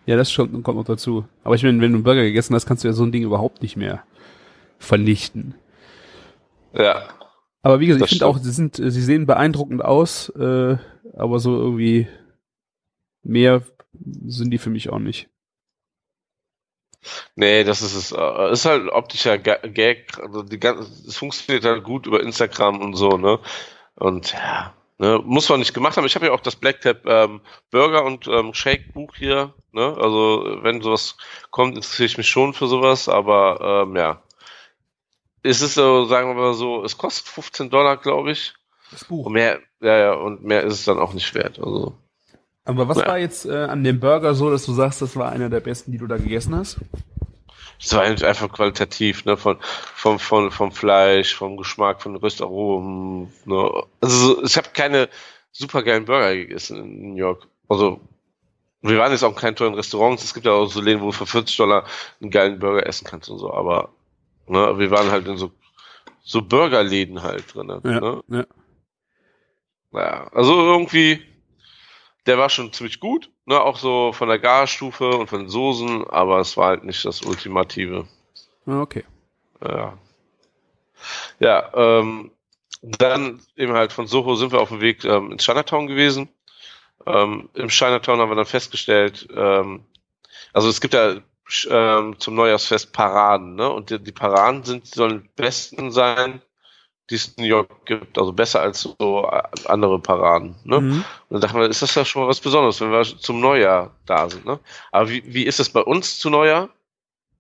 Ja, das schon, kommt noch dazu. Aber ich meine, wenn du einen Burger gegessen hast, kannst du ja so ein Ding überhaupt nicht mehr vernichten. Ja. Aber wie gesagt, Das ich finde auch, sie sind, äh, sie sehen beeindruckend aus, äh, aber so irgendwie mehr sind die für mich auch nicht. Nee, das ist es. äh, Ist halt optischer Ga- Gag. Also die ganze, es funktioniert halt gut über Instagram und so, ne? Und ja, ne, muss man nicht gemacht haben. Ich habe ja auch das Black Tap ähm, Burger und ähm, Shake Buch hier, ne? Also wenn sowas kommt, interessiere ich mich schon für sowas, aber ähm, ja. Es ist so, sagen wir mal so, es kostet 15 Dollar, glaube ich. Das Buch. Und mehr, ja, ja, und mehr ist es dann auch nicht wert. Also. Aber was Ja. war jetzt äh, an dem Burger so, dass du sagst, das war einer der besten, die du da gegessen hast? Es war einfach qualitativ, ne, von, vom, vom, vom Fleisch, vom Geschmack, von Röstaromen, ne. Also, so- ich habe keine super geilen Burger gegessen in New York. Also, wir waren jetzt auch in keinen tollen Restaurants. Es gibt ja auch so Läden, wo du für 40 Dollar einen geilen Burger essen kannst und so, aber, ne, wir waren halt in so, so Burgerläden halt drin, Ja, ne. ja. Ja, also irgendwie, der war schon ziemlich gut, ne, auch so von der Garstufe und von den Soßen, aber es war halt nicht das Ultimative. Ah, Okay. Ja. Ja, ähm, dann eben halt von Soho sind wir auf dem Weg ähm, ins Chinatown gewesen. Ähm, Im Chinatown haben wir dann festgestellt, ähm, also es gibt ja ähm, zum Neujahrsfest Paraden, ne? Und die, die Paraden sind, sollen die besten sein, die es in New York gibt, also besser als so äh, andere Paraden, ne? Mhm. Und dann dachten wir, ist das ja schon mal was Besonderes, wenn wir zum Neujahr da sind, ne? Aber wie, wie ist es bei uns zu Neujahr?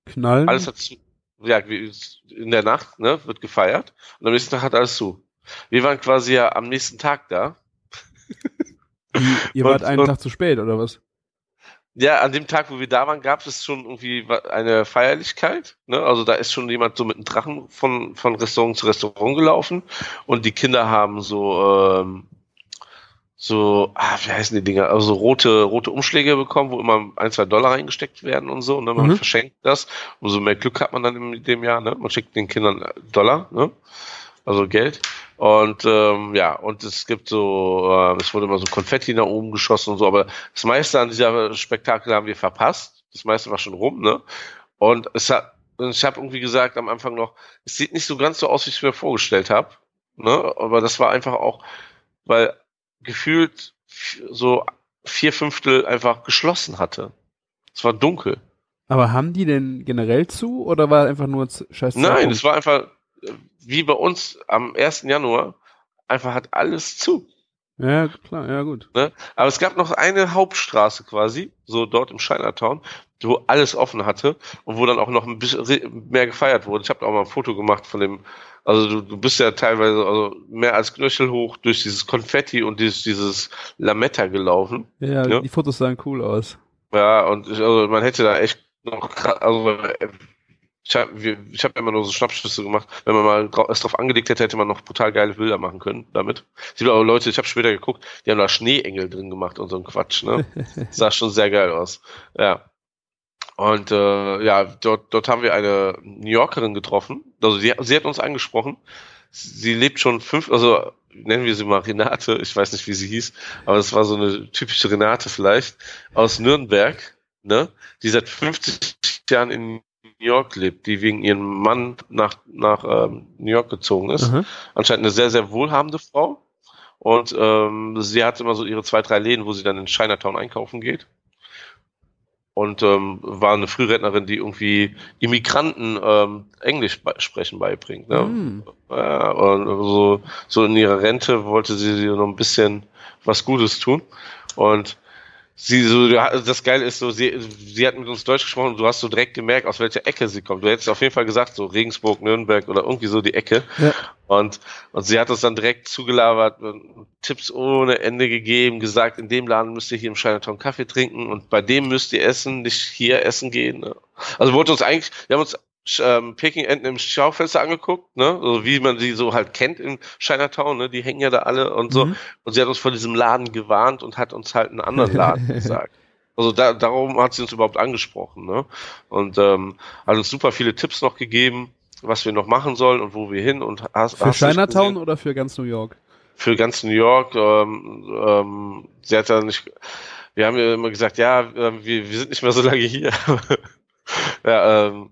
Knallen. Alles hat zu, ja, in der Nacht, ne, wird gefeiert und am nächsten Tag hat alles zu. Wir waren quasi ja am nächsten Tag da. Ihr und- wart einen und- Tag zu spät, oder was? Ja, an dem Tag, wo wir da waren, gab es schon irgendwie eine Feierlichkeit. Ne? Also da ist schon jemand so mit einem Drachen von, von Restaurant zu Restaurant gelaufen und die Kinder haben so, ähm, so, ah, wie heißen die Dinger? Also rote, rote Umschläge bekommen, wo immer ein, zwei Dollar reingesteckt werden und so. Und dann man Mhm. verschenkt das. Umso mehr Glück hat man dann in dem Jahr. Ne? Man schickt den Kindern Dollar, ne? also Geld. Und ähm, ja, und es gibt so, äh, es wurde immer so Konfetti nach oben geschossen und so, aber das meiste an dieser Spektakel haben wir verpasst. Das meiste war schon rum, ne? Und es hat, ich habe irgendwie gesagt am Anfang noch, es sieht nicht so ganz so aus, wie ich es mir vorgestellt habe. Ne? Aber das war einfach auch, weil gefühlt so vier Fünftel einfach geschlossen hatte. Es war dunkel. Aber haben die denn generell zu oder war einfach nur z- scheiß Nein, es war einfach wie bei uns am 1. Januar, einfach hat alles zu. Ja, klar, ja gut. Ne? Aber es gab noch eine Hauptstraße quasi, so dort im Chinatown, wo alles offen hatte und wo dann auch noch ein bisschen mehr gefeiert wurde. Ich habe auch mal ein Foto gemacht von dem, also du, du bist ja teilweise also mehr als Knöchel hoch durch dieses Konfetti und dieses, dieses Lametta gelaufen. Ja, Ja. die Fotos sahen cool aus. Ja, und ich, also man hätte da echt noch, also äh, ich habe ich hab immer nur so Schnappschüsse gemacht. Wenn man mal es drauf angelegt hätte, hätte man noch brutal geile Bilder machen können damit. Es gibt aber Leute, ich habe später geguckt, die haben da Schneeengel drin gemacht und so ein Quatsch, ne? sah schon sehr geil aus. Ja. Und äh, ja, dort, dort haben wir eine New Yorkerin getroffen. Also sie, sie hat uns angesprochen. Sie lebt schon fünf, also nennen wir sie mal Renate, ich weiß nicht, wie sie hieß, aber es war so eine typische Renate vielleicht, aus Nürnberg, ne, die seit 50 Jahren in New York lebt, die wegen ihrem Mann nach, nach ähm, New York gezogen ist. Aha. Anscheinend eine sehr, sehr wohlhabende Frau. Und ähm, sie hat immer so ihre zwei, drei Läden, wo sie dann in Chinatown einkaufen geht. Und ähm, war eine Frührednerin, die irgendwie Immigranten ähm, Englisch bei sprechen beibringt. Ne? Hm. Ja, und so, so in ihrer Rente wollte sie sie noch ein bisschen was Gutes tun. Und sie so, das Geile ist so, sie, sie hat mit uns Deutsch gesprochen und du hast so direkt gemerkt, aus welcher Ecke sie kommt. Du hättest auf jeden Fall gesagt, so Regensburg, Nürnberg oder irgendwie so die Ecke. Ja. Und, und sie hat uns dann direkt zugelabert, Tipps ohne Ende gegeben, gesagt, in dem Laden müsst ihr hier im Chinatown Kaffee trinken und bei dem müsst ihr essen, nicht hier essen gehen. Also wollte uns eigentlich, wir haben uns ähm, Peking-Enten im Schaufenster angeguckt, ne? So wie man sie so halt kennt in Chinatown, ne? Die hängen ja da alle und so. Mhm. Und sie hat uns vor diesem Laden gewarnt und hat uns halt einen anderen Laden gesagt. Also da, darum hat sie uns überhaupt angesprochen, ne? Und ähm, hat uns super viele Tipps noch gegeben, was wir noch machen sollen und wo wir hin und hast, Für hast Chinatown oder für ganz New York? für ganz New York. Ähm, ähm, sie hat ja nicht. Wir haben ja immer gesagt, ja, ähm, wir, wir sind nicht mehr so lange hier. ja, ähm,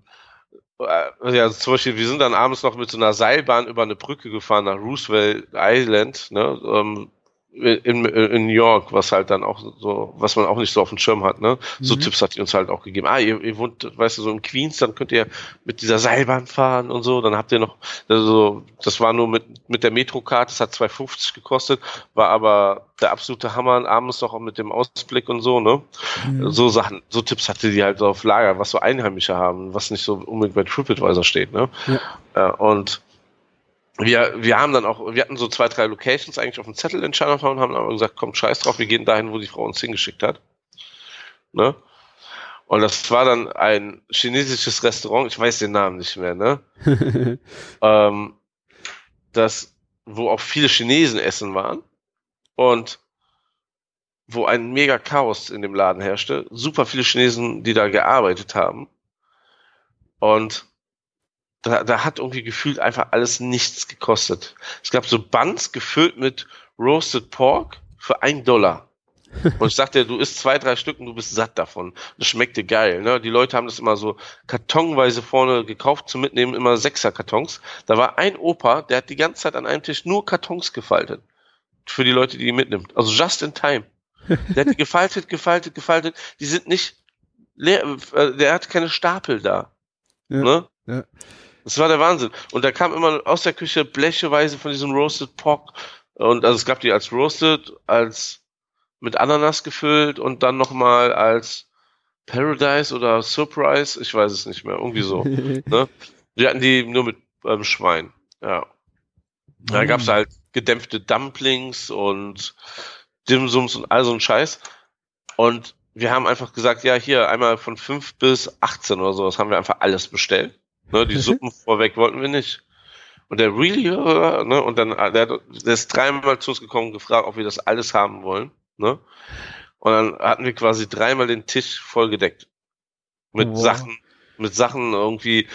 äh, ja, zum Beispiel, wir sind dann abends noch mit so einer Seilbahn über eine Brücke gefahren nach Roosevelt Island, ne, ähm, in, in New York, was halt dann auch so, was man auch nicht so auf dem Schirm hat, ne? So Mhm. Tipps hat die uns halt auch gegeben. Ah, ihr, ihr wohnt, weißt du, so in Queens, dann könnt ihr mit dieser Seilbahn fahren und so. Dann habt ihr noch, also das war nur mit mit der Metrocard, das hat 2,50 gekostet, war aber der absolute Hammer. Abends noch auch mit dem Ausblick und so, ne? Mhm. So Sachen, so Tipps hatte die halt so auf Lager, was so Einheimische haben, was nicht so unbedingt bei TripAdvisor steht, ne? Ja. Äh, und wir, wir haben dann auch, wir hatten so zwei, drei Locations eigentlich auf dem Zettel in Chinatown, haben aber gesagt, komm, scheiß drauf, wir gehen dahin, wo die Frau uns hingeschickt hat. Ne? Und das war dann ein chinesisches Restaurant, ich weiß den Namen nicht mehr, ne? ähm, das, wo auch viele Chinesen essen waren und wo ein mega Chaos in dem Laden herrschte. Super viele Chinesen, die da gearbeitet haben. Und da, da hat irgendwie gefühlt einfach alles nichts gekostet. Es gab so Buns gefüllt mit Roasted Pork für ein Dollar. Und ich sagte, du isst zwei, drei Stück und du bist satt davon. Das schmeckte geil. Ne? Die Leute haben das immer so kartonweise vorne gekauft zum Mitnehmen, immer Sechser-Kartons. Da war ein Opa, der hat die ganze Zeit an einem Tisch nur Kartons gefaltet. Für die Leute, die die mitnimmt. Also just in time. Der hat die gefaltet, gefaltet, gefaltet. Die sind nicht leer, äh, der hat keine Stapel da. Ja, Ne? ja. Das war der Wahnsinn. Und da kam immer aus der Küche blecheweise von diesem Roasted Pork. Und also es gab die als Roasted, als mit Ananas gefüllt und dann nochmal als Paradise oder Surprise. Ich weiß es nicht mehr. Irgendwie so. ne? Die hatten die nur mit ähm, Schwein. Ja. Da Mhm. gab's halt gedämpfte Dumplings und Dimsums und all so ein Scheiß. Und wir haben einfach gesagt, ja, hier einmal von 5 bis 18 oder sowas haben wir einfach alles bestellt. Ne, die Suppen vorweg wollten wir nicht. Und der really, ne, und dann, der, der ist dreimal zu uns gekommen und gefragt, ob wir das alles haben wollen, ne. Und dann hatten wir quasi dreimal den Tisch voll gedeckt. Mit Wow. Sachen, mit Sachen irgendwie,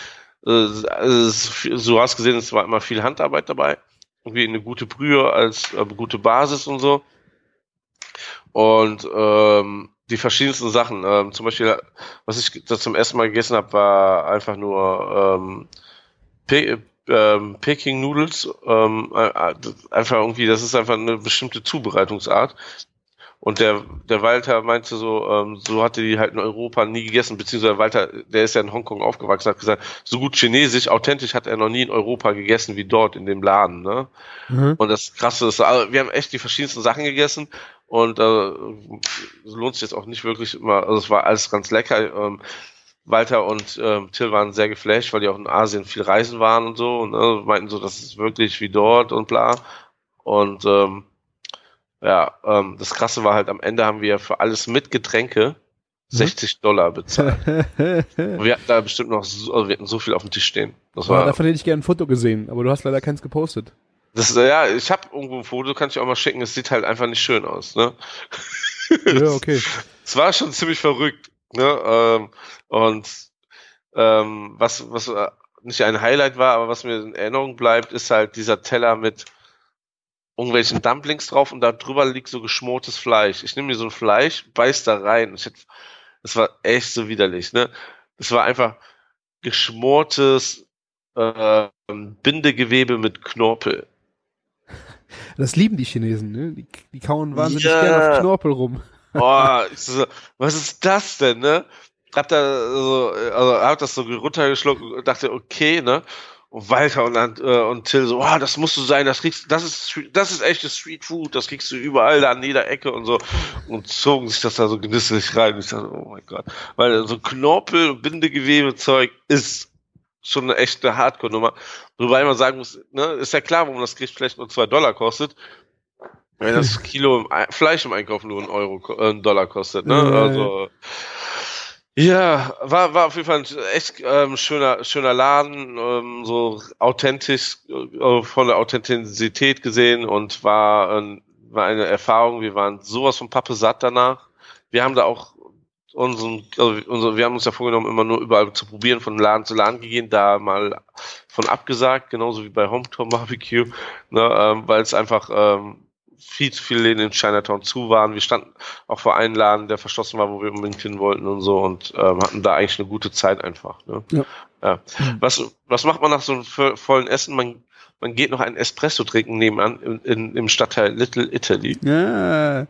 äh, so hast gesehen, es war immer viel Handarbeit dabei. Irgendwie eine gute Brühe als äh, gute Basis und so. Und ähm, die verschiedensten Sachen. Ähm, zum Beispiel, was ich das zum ersten Mal gegessen habe, war einfach nur ähm, Pe ähm, Peking Noodles. Ähm, äh, äh, einfach irgendwie, das ist einfach eine bestimmte Zubereitungsart. Und der, der Walter meinte so, ähm, so hatte die halt in Europa nie gegessen, beziehungsweise Walter, der ist ja in Hongkong aufgewachsen, hat gesagt, so gut chinesisch, authentisch hat er noch nie in Europa gegessen wie dort in dem Laden, ne? Mhm. Und das Krasse ist, also wir haben echt die verschiedensten Sachen gegessen und äh, lohnt sich jetzt auch nicht wirklich immer, also es war alles ganz lecker. Ähm, Walter und ähm, Till waren sehr geflasht, weil die auch in Asien viel reisen waren und so und ne, meinten so, das ist wirklich wie dort und bla. Und ähm, ja, ähm, das Krasse war halt, am Ende haben wir für alles mit Getränke 60 Dollar bezahlt. Und wir hatten da bestimmt noch so, also wir hatten so viel auf dem Tisch stehen. Das war, davon hätte ich gerne ein Foto gesehen, aber du hast leider keins gepostet. Das, ja, ich habe irgendwo ein Foto, kann ich auch mal schicken. Es sieht halt einfach nicht schön aus, ne? Ja, okay. Es war schon ziemlich verrückt, ne? Ähm, und ähm, was, was äh, nicht ein Highlight war, aber was mir in Erinnerung bleibt, ist halt dieser Teller mit irgendwelchen Dumplings drauf und da drüber liegt so geschmortes Fleisch. Ich nehme mir so ein Fleisch, beiß da rein. Ich hätte, das war echt so widerlich, ne? Es war einfach geschmortes äh, Bindegewebe mit Knorpel. Das lieben die Chinesen, ne? Die, die kauen wahnsinnig Ja. gerne auf Knorpel rum. Boah, so, was ist das denn, ne? Hab da so, also hab das so runtergeschluckt und dachte, okay, ne? Und Walter und, äh, und Till so, wow, das musst du sein, das kriegst, das ist, das ist echtes Street Food, das kriegst du überall da an jeder Ecke und so und zogen sich das da so genüsslich rein. Ich dachte, oh mein Gott, weil so Knorpel, Bindegewebezeug ist schon eine echte Hardcore-Nummer. Wobei man sagen muss, ne, ist ja klar, warum das Gericht vielleicht nur zwei Dollar kostet. Wenn das Kilo Fleisch im Einkauf nur einen Euro, äh, einen Dollar kostet, ne? Ja, Also, Ja, war, war auf jeden Fall ein echt ähm, schöner, schöner Laden, ähm, so authentisch, äh, von der Authentizität gesehen und war, äh, war eine Erfahrung. Wir waren sowas von Pappe satt danach. Wir haben da auch unseren, also unsere, wir haben uns ja vorgenommen, immer nur überall zu probieren, von Laden zu Laden gehen, da mal von abgesagt, genauso wie bei Hometown Barbecue, ne, ähm, weil es einfach ähm, viel zu viele Läden in Chinatown zu waren. Wir standen auch vor einem Laden, der verschlossen war, wo wir unbedingt hin wollten und so und ähm, hatten da eigentlich eine gute Zeit einfach. Ne? Ja. ja. Was, was macht man nach so einem vollen Essen? Man, man geht noch einen Espresso trinken nebenan in, in, im Stadtteil Little Italy. Ja.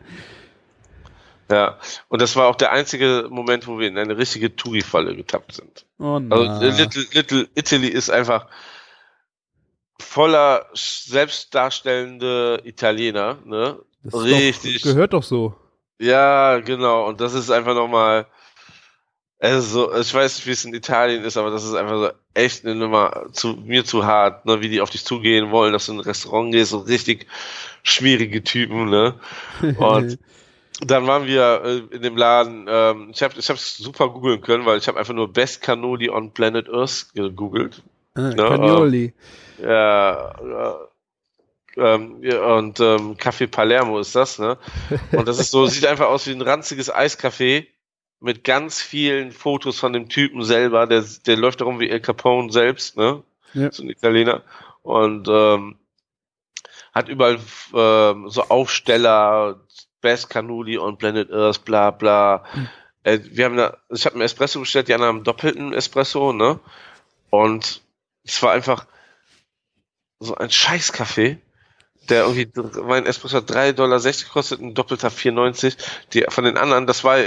Ja, und das war auch der einzige Moment, wo wir in eine richtige Touri-Falle getappt sind. Oh also Little, Little Italy ist einfach voller selbstdarstellende Italiener, ne? Das Richtig. Doch, gehört doch so. Ja, genau. Und das ist einfach nochmal, also ich weiß nicht, wie es in Italien ist, aber das ist einfach so echt eine Nummer zu mir zu hart, ne? wie die auf dich zugehen wollen, dass du in ein Restaurant gehst, so richtig schwierige Typen, ne? Und dann waren wir äh, in dem Laden, ähm, ich habe ich hab's super googeln können, weil ich habe einfach nur Best Cannoli on Planet Earth gegoogelt. Ah, ne? Cannoli. Ähm, ja, ähm, ja, und ähm, Café Palermo ist das, ne? Und das ist so, sieht einfach aus wie ein ranziges Eiscafé mit ganz vielen Fotos von dem Typen selber. Der, der läuft darum wie El Capone selbst, ne? Ja. So ein Italiener. Und ähm, hat überall ähm, so Aufsteller, Best Cannoli on Planet Earth, bla bla. Hm. Äh, wir haben da, ich habe einen Espresso bestellt, die anderen haben einen doppelten Espresso, ne? Und es war einfach so ein Scheißkaffee, der irgendwie, mein Espresso hat 3,60 Dollar gekostet, ein doppelter 4,90. Die von den anderen, das war,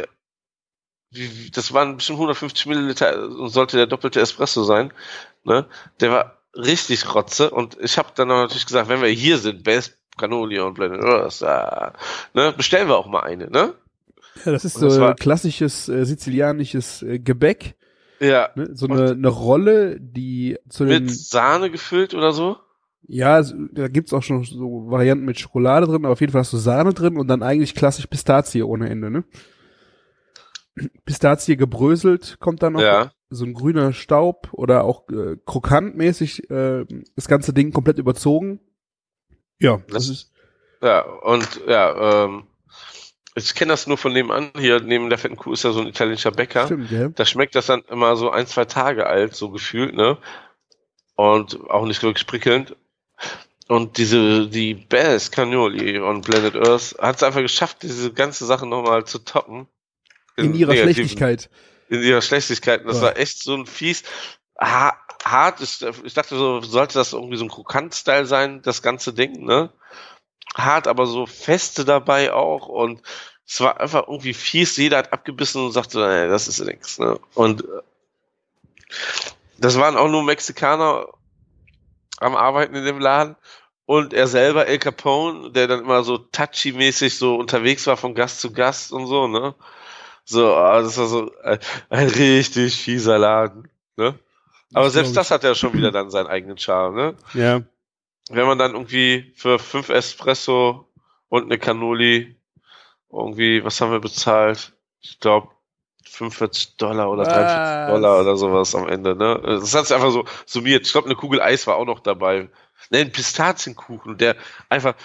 das waren bestimmt 150 Milliliter und sollte der doppelte Espresso sein, ne? Der war richtig rotze und ich habe dann natürlich gesagt, wenn wir hier sind, Best Cannoli und Blended Earth, äh, ne? Bestellen wir auch mal eine, ne? Ja, das ist so das klassisches äh, sizilianisches äh, Gebäck ja. Ne? So eine, eine Rolle, die zu Mit Sahne gefüllt oder so? Ja, da gibt's auch schon so Varianten mit Schokolade drin, aber auf jeden Fall hast du Sahne drin und dann eigentlich klassisch Pistazie ohne Ende, ne? Pistazie gebröselt kommt dann noch ja. so ein grüner Staub oder auch äh, krokantmäßig äh, das ganze Ding komplett überzogen. Ja, das, ist ja und ja, ähm, ich kenne das nur von nebenan. Hier neben der fetten Kuh ist ja so ein italienischer Bäcker. Stimmt, ja. Da schmeckt das dann immer so ein, zwei Tage alt, so gefühlt, ne? Und auch nicht wirklich prickelnd. Und diese, die Bells Cagnoli und Blended Earth hat es einfach geschafft, diese ganze Sache nochmal zu toppen. In, in ihrer Schlechtigkeit. In ihrer Schlechtigkeit. das ja. war echt so ein fies, hart. Ich dachte so, sollte das irgendwie so ein Krokant-Style sein, das ganze Ding, ne? hart, aber so feste dabei auch und es war einfach irgendwie fies. Jeder hat abgebissen und sagte, nee, das ist nichts. Ne? Und äh, das waren auch nur Mexikaner am Arbeiten in dem Laden und er selber, El Capone, der dann immer so touchy-mäßig so unterwegs war von Gast zu Gast und so, ne? So, ah, das war so ein, ein richtig fieser Laden, ne? Aber selbst das hat ja schon wieder dann seinen eigenen Charme, ne? Ja wenn man dann irgendwie für fünf Espresso und eine Cannoli irgendwie, was haben wir bezahlt? Ich glaube 45 Dollar oder 43 Dollar oder sowas am Ende, ne? Das hat sich einfach so summiert. Ich glaube, eine Kugel Eis war auch noch dabei. Ne, ein Pistazienkuchen, der einfach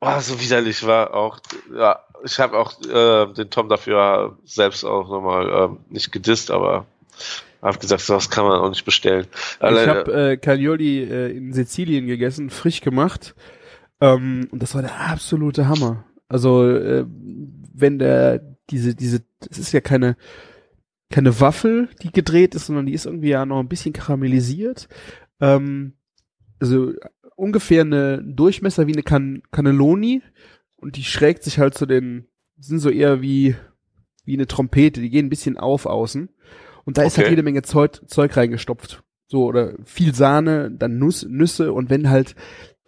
oh, so widerlich war auch. Ja, ich habe auch äh, den Tom dafür selbst auch nochmal äh, nicht gedisst, aber hab gesagt, sowas kann man auch nicht bestellen. Alleine, ich habe äh, Caglioli äh, in Sizilien gegessen, frisch gemacht. Ähm, und das war der absolute Hammer. Also äh, wenn der diese diese, das ist ja keine keine Waffel, die gedreht ist, sondern die ist irgendwie ja noch ein bisschen karamellisiert. Ähm, also ungefähr eine Durchmesser wie eine Can Cannelloni und die schrägt sich halt zu den sind so eher wie wie eine Trompete, die gehen ein bisschen auf außen. Und da ist halt jede Menge Zeug, Zeug reingestopft. So, oder viel Sahne, dann Nuss, Nüsse und wenn halt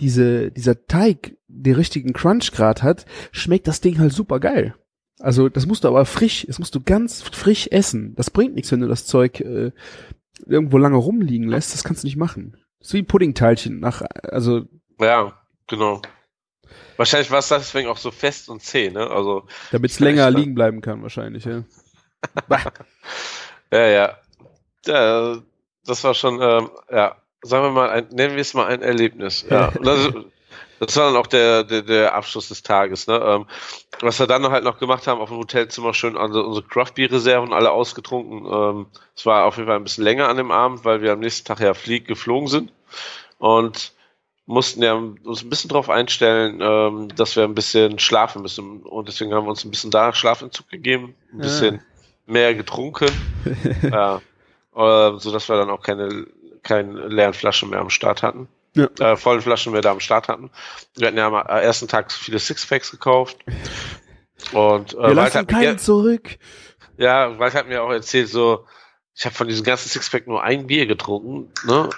diese, dieser Teig den richtigen Crunch-Grad hat, schmeckt das Ding halt super geil. Also das musst du aber frisch, das musst du ganz frisch essen. Das bringt nichts, wenn du das Zeug äh, irgendwo lange rumliegen lässt. Das kannst du nicht machen. Das ist wie Puddingteilchen nach, also. Ja, genau. Wahrscheinlich war es deswegen auch so fest und zäh, ne? Also. Damit es länger liegen bleiben kann, wahrscheinlich, ja. ja, ja. Ja, das war schon, ähm, ja, sagen wir mal, ein, nennen wir es mal ein Erlebnis. Ja. Das, das, war dann auch der, der, der Abschluss des Tages. Ne? Ähm, was wir dann halt noch gemacht haben, auf dem Hotelzimmer schön also unsere Craft-Bier-Reserven alle ausgetrunken. Ähm, es war auf jeden Fall ein bisschen länger an dem Abend, weil wir am nächsten Tag ja flieg, geflogen sind. Und mussten ja uns ein bisschen darauf einstellen, ähm, dass wir ein bisschen schlafen müssen. Und deswegen haben wir uns ein bisschen da Schlafentzug gegeben, ein bisschen ja. Mehr getrunken. ja. Äh, so dass wir dann auch keine, keine leeren Flaschen mehr am Start hatten. Ja. Äh, vollen Flaschen mehr da am Start hatten. Wir hatten ja am ersten Tag viele Sixpacks gekauft. Und äh, wir lassen keinen zurück. Ja, Wald hat mir auch erzählt, so, ich habe von diesem ganzen Sixpack nur ein Bier getrunken, ne?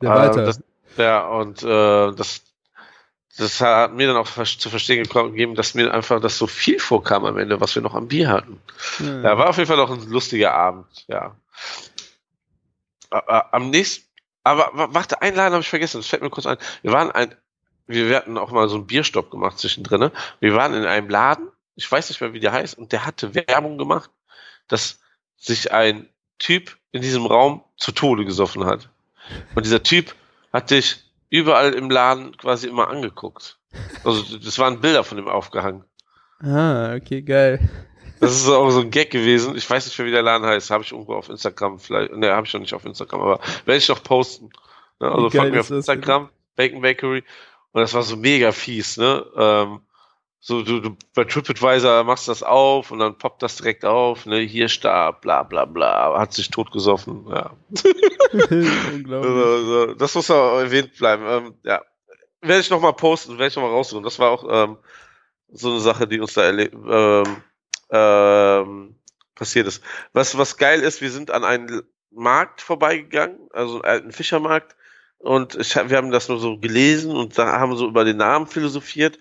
Ja, weiter. Äh, das, ja, und äh, das, das hat mir dann auch zu verstehen gegeben, dass mir einfach das so viel vorkam am Ende, was wir noch am Bier hatten. Ja, ja war auf jeden Fall noch ein lustiger Abend, ja. Am nächsten, aber warte, einen Laden habe ich vergessen, das fällt mir kurz ein. Wir waren ein, wir hatten auch mal so einen Bierstopp gemacht zwischendrin. Wir waren in einem Laden, ich weiß nicht mehr, wie der heißt, und der hatte Werbung gemacht, dass sich ein Typ in diesem Raum zu Tode gesoffen hat. Und dieser Typ hat dich überall im Laden quasi immer angeguckt. Also das waren Bilder von ihm aufgehangen. Ah, okay, geil. Das ist auch so ein Gag gewesen. Ich weiß nicht mehr, wie der Laden heißt. Habe ich irgendwo auf Instagram vielleicht. Ne, habe ich noch nicht auf Instagram, aber werde ich noch posten. Ne? Also folgt mir auf Instagram, Bacon Bakery. Und das war so mega fies, ne? Ähm, so, du, du bei TripAdvisor machst das auf und dann poppt das direkt auf, ne, hier starb, bla bla bla, hat sich totgesoffen, ja. Unglaublich. Das muss auch erwähnt bleiben. Ähm, ja. Werde ich nochmal posten, werde ich nochmal raussuchen. Das war auch ähm, so eine Sache, die uns da ähm, ähm, passiert ist. Was, was geil ist, wir sind an einen Markt vorbeigegangen, also einen alten Fischermarkt, und ich, wir haben das nur so gelesen und da haben so über den Namen philosophiert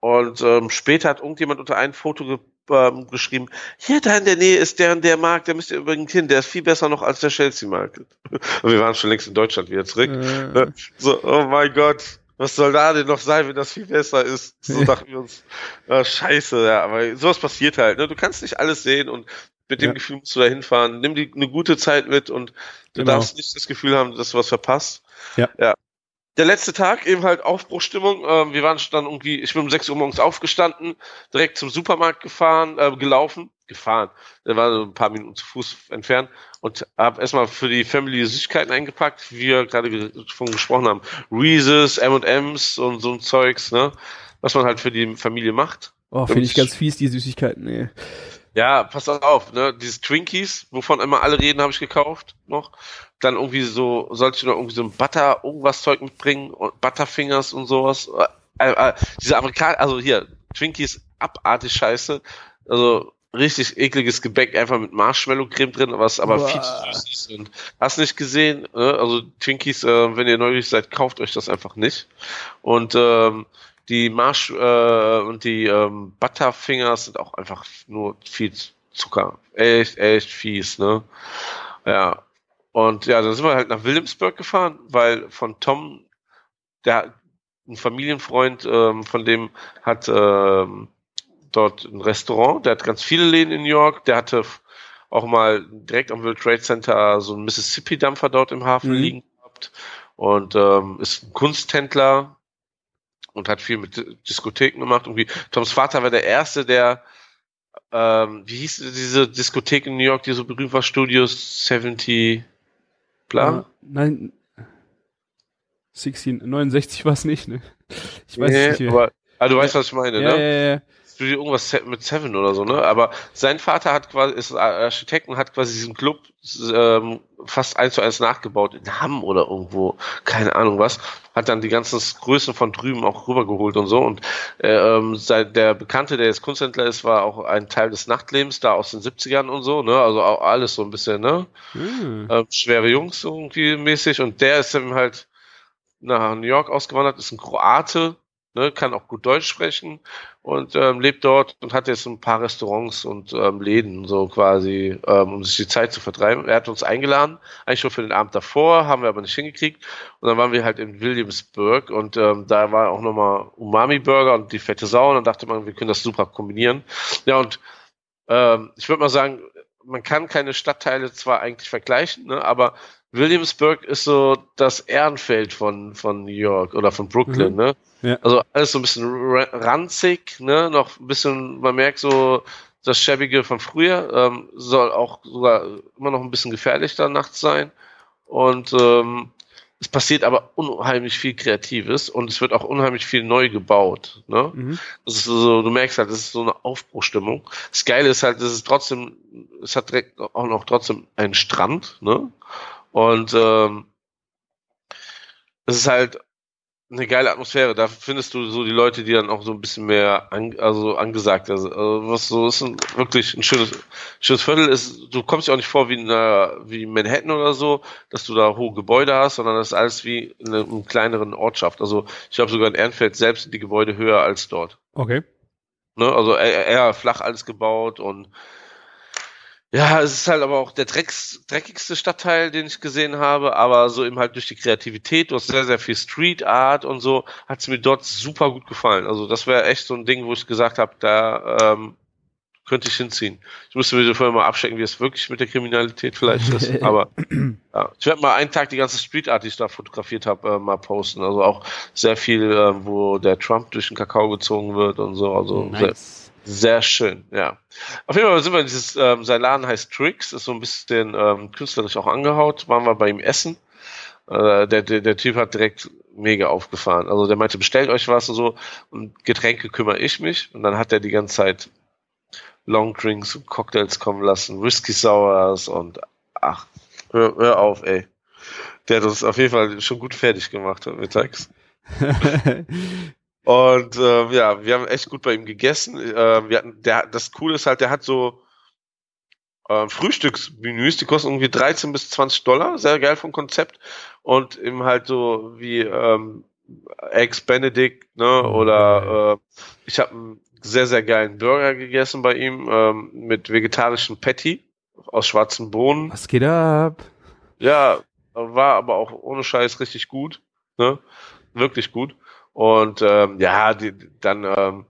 und ähm, später hat irgendjemand unter ein Foto ge ähm, geschrieben, hier da in der Nähe ist der und der Markt, der müsst ihr übrigens hin, der ist viel besser noch als der Chelsea-Markt. Und wir waren schon längst in Deutschland wieder zurück. Äh. So, oh mein Gott, was soll da denn noch sein, wenn das viel besser ist? So dachten wir uns, oh, scheiße, ja, aber sowas passiert halt. Ne? Du kannst nicht alles sehen und mit dem ja. Gefühl musst du da hinfahren. Nimm die, eine gute Zeit mit und du genau. darfst nicht das Gefühl haben, dass du was verpasst. Ja. ja der letzte Tag eben halt Aufbruchstimmung. Ähm, wir waren dann irgendwie, ich bin um 6 Uhr morgens aufgestanden, direkt zum Supermarkt gefahren, äh, gelaufen, gefahren. Der war so ein paar Minuten zu Fuß entfernt und habe erstmal für die Family Süßigkeiten eingepackt, wie wir gerade davon gesprochen haben. Reese's, M&M's und so ein Zeugs, ne? Was man halt für die Familie macht. Oh, finde ich ganz fies, die Süßigkeiten, nee. Ja, pass auf, ne? Dieses Twinkies, wovon immer alle reden, habe ich gekauft noch. Dann irgendwie so, sollte ich noch irgendwie so ein Butter, irgendwas Zeug mitbringen und Butterfingers und sowas. Äh, äh, diese Amerikaner, also hier, Twinkies abartig scheiße. Also richtig ekliges Gebäck, einfach mit Marshmallow-Creme drin, was aber Boah. viel zu süß ist. Und hast nicht gesehen, ne? also Twinkies, äh, wenn ihr neugierig seid, kauft euch das einfach nicht. Und ähm, die Marsch äh, und die ähm, Butterfingers sind auch einfach nur viel Zucker. Echt, echt fies, ne? Ja. Und ja, dann sind wir halt nach Williamsburg gefahren, weil von Tom, der ein Familienfreund ähm, von dem hat ähm, dort ein Restaurant, der hat ganz viele Läden in New York, der hatte auch mal direkt am World Trade Center so einen Mississippi-Dampfer dort im Hafen mhm. liegen gehabt und ähm, ist ein Kunsthändler, und hat viel mit Diskotheken gemacht. Irgendwie Toms Vater war der erste, der ähm, wie hieß diese Diskothek in New York, die so berühmt war, Studios 70 bla? Uh, nein, 16, 69 war es nicht, ne? Ich weiß nee, nicht mehr. Aber, ah, du weißt, was ich meine, ja, ne? Ja, ja, Studio irgendwas mit Seven oder so, ne? Aber sein Vater hat quasi, ist Architekt und hat quasi diesen Club ähm, fast eins zu eins nachgebaut in Hamm oder irgendwo, keine Ahnung was. Hat dann die ganzen Größen von drüben auch rübergeholt und so. Und äh, ähm, sein, der Bekannte, der jetzt Kunsthändler ist, war auch ein Teil des Nachtlebens da aus den 70ern und so, ne? Also auch alles so ein bisschen, ne? Mhm. Äh, schwere Jungs irgendwie mäßig. Und der ist dann halt nach New York ausgewandert, ist ein Kroate, ne, kann auch gut Deutsch sprechen und ähm, lebt dort und hat jetzt ein paar Restaurants und ähm, Läden so quasi, ähm, um sich die Zeit zu vertreiben. Er hat uns eingeladen, eigentlich schon für den Abend davor, haben wir aber nicht hingekriegt. Und dann waren wir halt in Williamsburg und ähm, da war auch nochmal Umami-Burger und die fette Sau und dann dachte man, wir können das super kombinieren. Ja, und ähm, ich würde mal sagen, man kann keine Stadtteile zwar eigentlich vergleichen, ne, aber Williamsburg ist so das Ehrenfeld von, von New York oder von Brooklyn, Mhm. ne? Ja. Also alles so ein bisschen ra- ranzig, ne? Noch ein bisschen, man merkt so das Schäbige von früher, ähm, soll auch sogar immer noch ein bisschen gefährlich da nachts sein. Und ähm, es passiert aber unheimlich viel Kreatives und es wird auch unheimlich viel neu gebaut. Ne? Mhm. Das ist so, du merkst halt, das ist so eine Aufbruchstimmung. Das Geile ist halt, es ist trotzdem, es hat direkt auch noch trotzdem einen Strand, ne? Und ähm, es ist halt eine geile Atmosphäre. Da findest du so die Leute, die dann auch so ein bisschen mehr an, also angesagt sind. Also was so ist ein, wirklich ein schönes, schönes Viertel ist, du kommst dir auch nicht vor wie in einer, wie Manhattan oder so, dass du da hohe Gebäude hast, sondern das ist alles wie in einer, einer kleineren Ortschaft. Also ich glaube sogar in Ehrenfeld selbst sind die Gebäude höher als dort. Okay. Ne? Also eher, eher flach alles gebaut und ja, es ist halt aber auch der Drecks, dreckigste Stadtteil, den ich gesehen habe, aber so eben halt durch die Kreativität, du hast sehr, sehr viel Street Art und so, hat es mir dort super gut gefallen. Also das wäre echt so ein Ding, wo ich gesagt habe, da ähm, könnte ich hinziehen. Ich müsste mir vorher mal abchecken, wie es wirklich mit der Kriminalität vielleicht ist, aber ja. ich werde mal einen Tag die ganze Street Art, die ich da fotografiert habe, äh, mal posten. Also auch sehr viel, äh, wo der Trump durch den Kakao gezogen wird und so. Also nice. sehr schön, ja. Auf jeden Fall sind wir dieses, ähm, sein Laden heißt Tricks, ist so ein bisschen ähm, künstlerisch auch angehaut. Waren wir bei ihm essen. Äh, der, der, der Typ hat direkt mega aufgefahren. Also der meinte, bestellt euch was und so und Getränke kümmere ich mich. Und dann hat er die ganze Zeit Long Drinks und Cocktails kommen lassen, Whisky Sours und ach, hör, hör auf, ey. Der hat uns auf jeden Fall schon gut fertig gemacht mittags. Und ähm, ja, wir haben echt gut bei ihm gegessen. Ähm, wir hatten, der, das Coole ist halt, der hat so ähm, Frühstücksmenüs, die kosten irgendwie 13 bis 20 Dollar, sehr geil vom Konzept. Und eben halt so wie ähm, Eggs Benedict, ne? Oder äh, ich habe einen sehr, sehr geilen Burger gegessen bei ihm ähm, mit vegetarischen Patty aus schwarzen Bohnen. Was geht ab? Ja, war aber auch ohne Scheiß richtig gut. Ne? Wirklich gut. Und ähm, ja, die, dann ähm,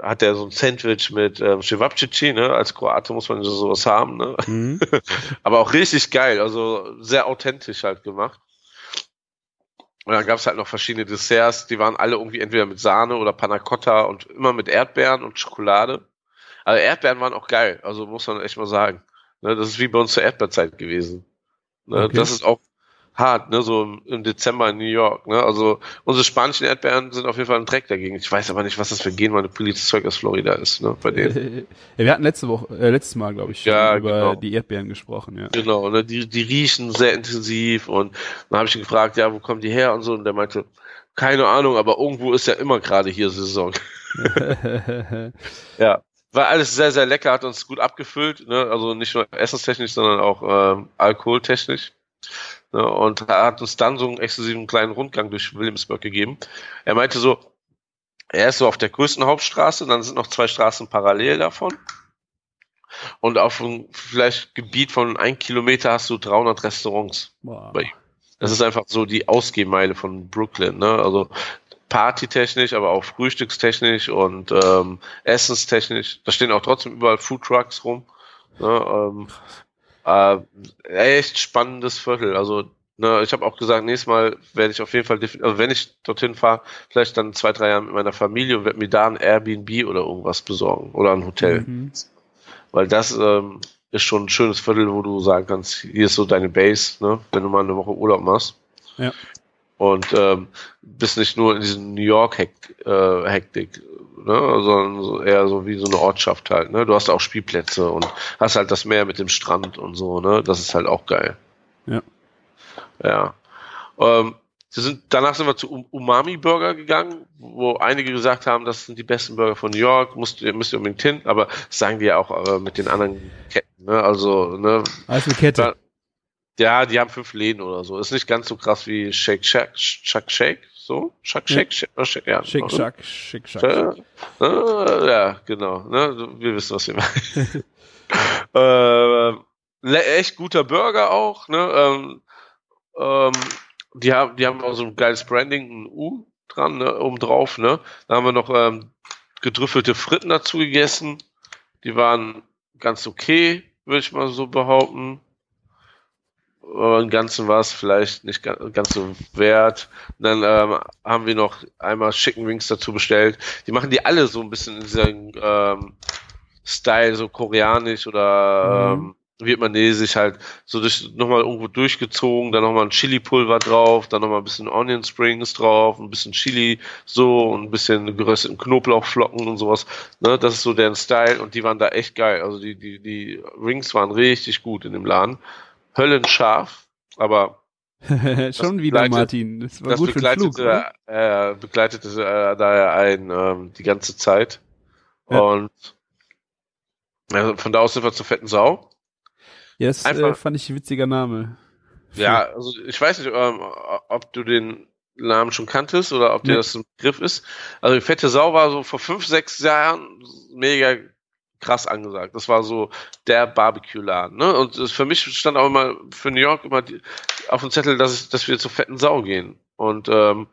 hat er so ein Sandwich mit ähm, Cevapcici, ne? Als Kroate muss man so sowas haben, ne? Mhm. Aber auch richtig geil, also sehr authentisch halt gemacht. Und dann gab es halt noch verschiedene Desserts, die waren alle irgendwie entweder mit Sahne oder Panna Cotta und immer mit Erdbeeren und Schokolade. Also Erdbeeren waren auch geil, also muss man echt mal sagen. Ne, das ist wie bei uns zur Erdbeerzeit gewesen. Ne, Okay. Das ist auch hart, ne, so im, Dezember in New York. Ne? Also unsere spanischen Erdbeeren sind auf jeden Fall ein Dreck dagegen. Ich weiß aber nicht, was das für genmanipulierte Zeug aus Florida ist, ne, bei denen. ja, wir hatten letzte Woche, äh, letztes Mal, glaube ich, Ja, über genau. die Erdbeeren gesprochen, ja. Genau, ne, die, die riechen sehr intensiv und dann habe ich ihn gefragt, ja, wo kommen die her und so und der meinte, keine Ahnung, aber irgendwo ist ja immer gerade hier Saison. ja, war alles sehr, sehr lecker, hat uns gut abgefüllt, ne, also nicht nur essenstechnisch, sondern auch ähm, alkoholtechnisch. Ne, und er hat uns dann so einen exklusiven kleinen Rundgang durch Williamsburg gegeben. Er meinte so, er ist so auf der größten Hauptstraße, dann sind noch zwei Straßen parallel davon. Und auf einem vielleicht Gebiet von ein Kilometer hast du 300 Restaurants. Bei- Das ist einfach so die Ausgehmeile von Brooklyn, ne? Also partytechnisch, aber auch frühstückstechnisch und ähm, essenstechnisch. Da stehen auch trotzdem überall Food Trucks rum. Ne? Ähm, äh, echt spannendes Viertel. Also ne, ich habe auch gesagt, nächstes Mal werde ich auf jeden Fall, also wenn ich dorthin fahre, vielleicht dann zwei, drei Jahre mit meiner Familie und werde mir da ein Airbnb oder irgendwas besorgen oder ein Hotel. Mhm. Weil das ähm, ist schon ein schönes Viertel, wo du sagen kannst, hier ist so deine Base, ne, wenn du mal eine Woche Urlaub machst. Ja. Und ähm, bist nicht nur in diesem New York Hekt, äh, Hektik, ne, sondern so eher so wie so eine Ortschaft halt. Ne? Du hast auch Spielplätze und hast halt das Meer mit dem Strand und so, ne? Das ist halt auch geil. Ja. Ja. Ähm, sind, danach sind wir zu Um- Umami Burger gegangen, wo einige gesagt haben, das sind die besten Burger von New York, musst, ihr- müsst ihr unbedingt hin, aber das sagen die ja auch äh, mit den anderen Ketten, ne? Also, ne, Alles eine Kette. Da- ja, die haben fünf Läden oder so. Ist nicht ganz so krass wie Shake Shack, Shack Shake, so? Ja. Shake, Shake, oder Shake ja. Schick, schack, schick, schack. Äh, äh, ja, genau. Ne? Wir wissen, was wir meinen. äh, le- echt guter Burger auch. Ne? Ähm, ähm, die, haben, die haben auch so ein geiles Branding, ein U dran, ne? oben drauf. Ne? Da haben wir noch ähm, gedrüffelte Fritten dazu gegessen. Die waren ganz okay, würde ich mal so behaupten. Aber Im Ganzen war es vielleicht nicht ga- ganz so wert. Dann ähm, haben wir noch einmal Chicken Wings dazu bestellt. Die machen die alle so ein bisschen in diesem ähm, Style, so koreanisch oder Mhm. ähm, vietnamesisch halt, so durch, nochmal irgendwo durchgezogen, dann nochmal ein Chili-Pulver drauf, dann nochmal ein bisschen Onion Springs drauf, ein bisschen Chili, so, und ein bisschen gerösteten Knoblauchflocken und sowas. Ne, das ist so deren Style und die waren da echt geil. Also die, die, die Rings waren richtig gut in dem Laden. Höllenscharf, aber Schon wieder, Martin. Das war das gut für den Flug. begleitete, oder? äh, begleitete äh, daher ein ähm, die ganze Zeit. Ja. Und ja, von da aus sind wir zur fetten Sau. Ja, das äh, einfach- fand ich ein witziger Name. Ja, also ich weiß nicht, ähm, ob du den Namen schon kanntest oder ob dir Nee. das ein Begriff ist. Also die fette Sau war so vor fünf, sechs Jahren mega krass angesagt. Das war so der Barbecue-Laden. Ne? Und das, für mich stand auch immer für New York immer die, auf dem Zettel, dass, ich, dass wir zur fetten Sau gehen. Und ähm,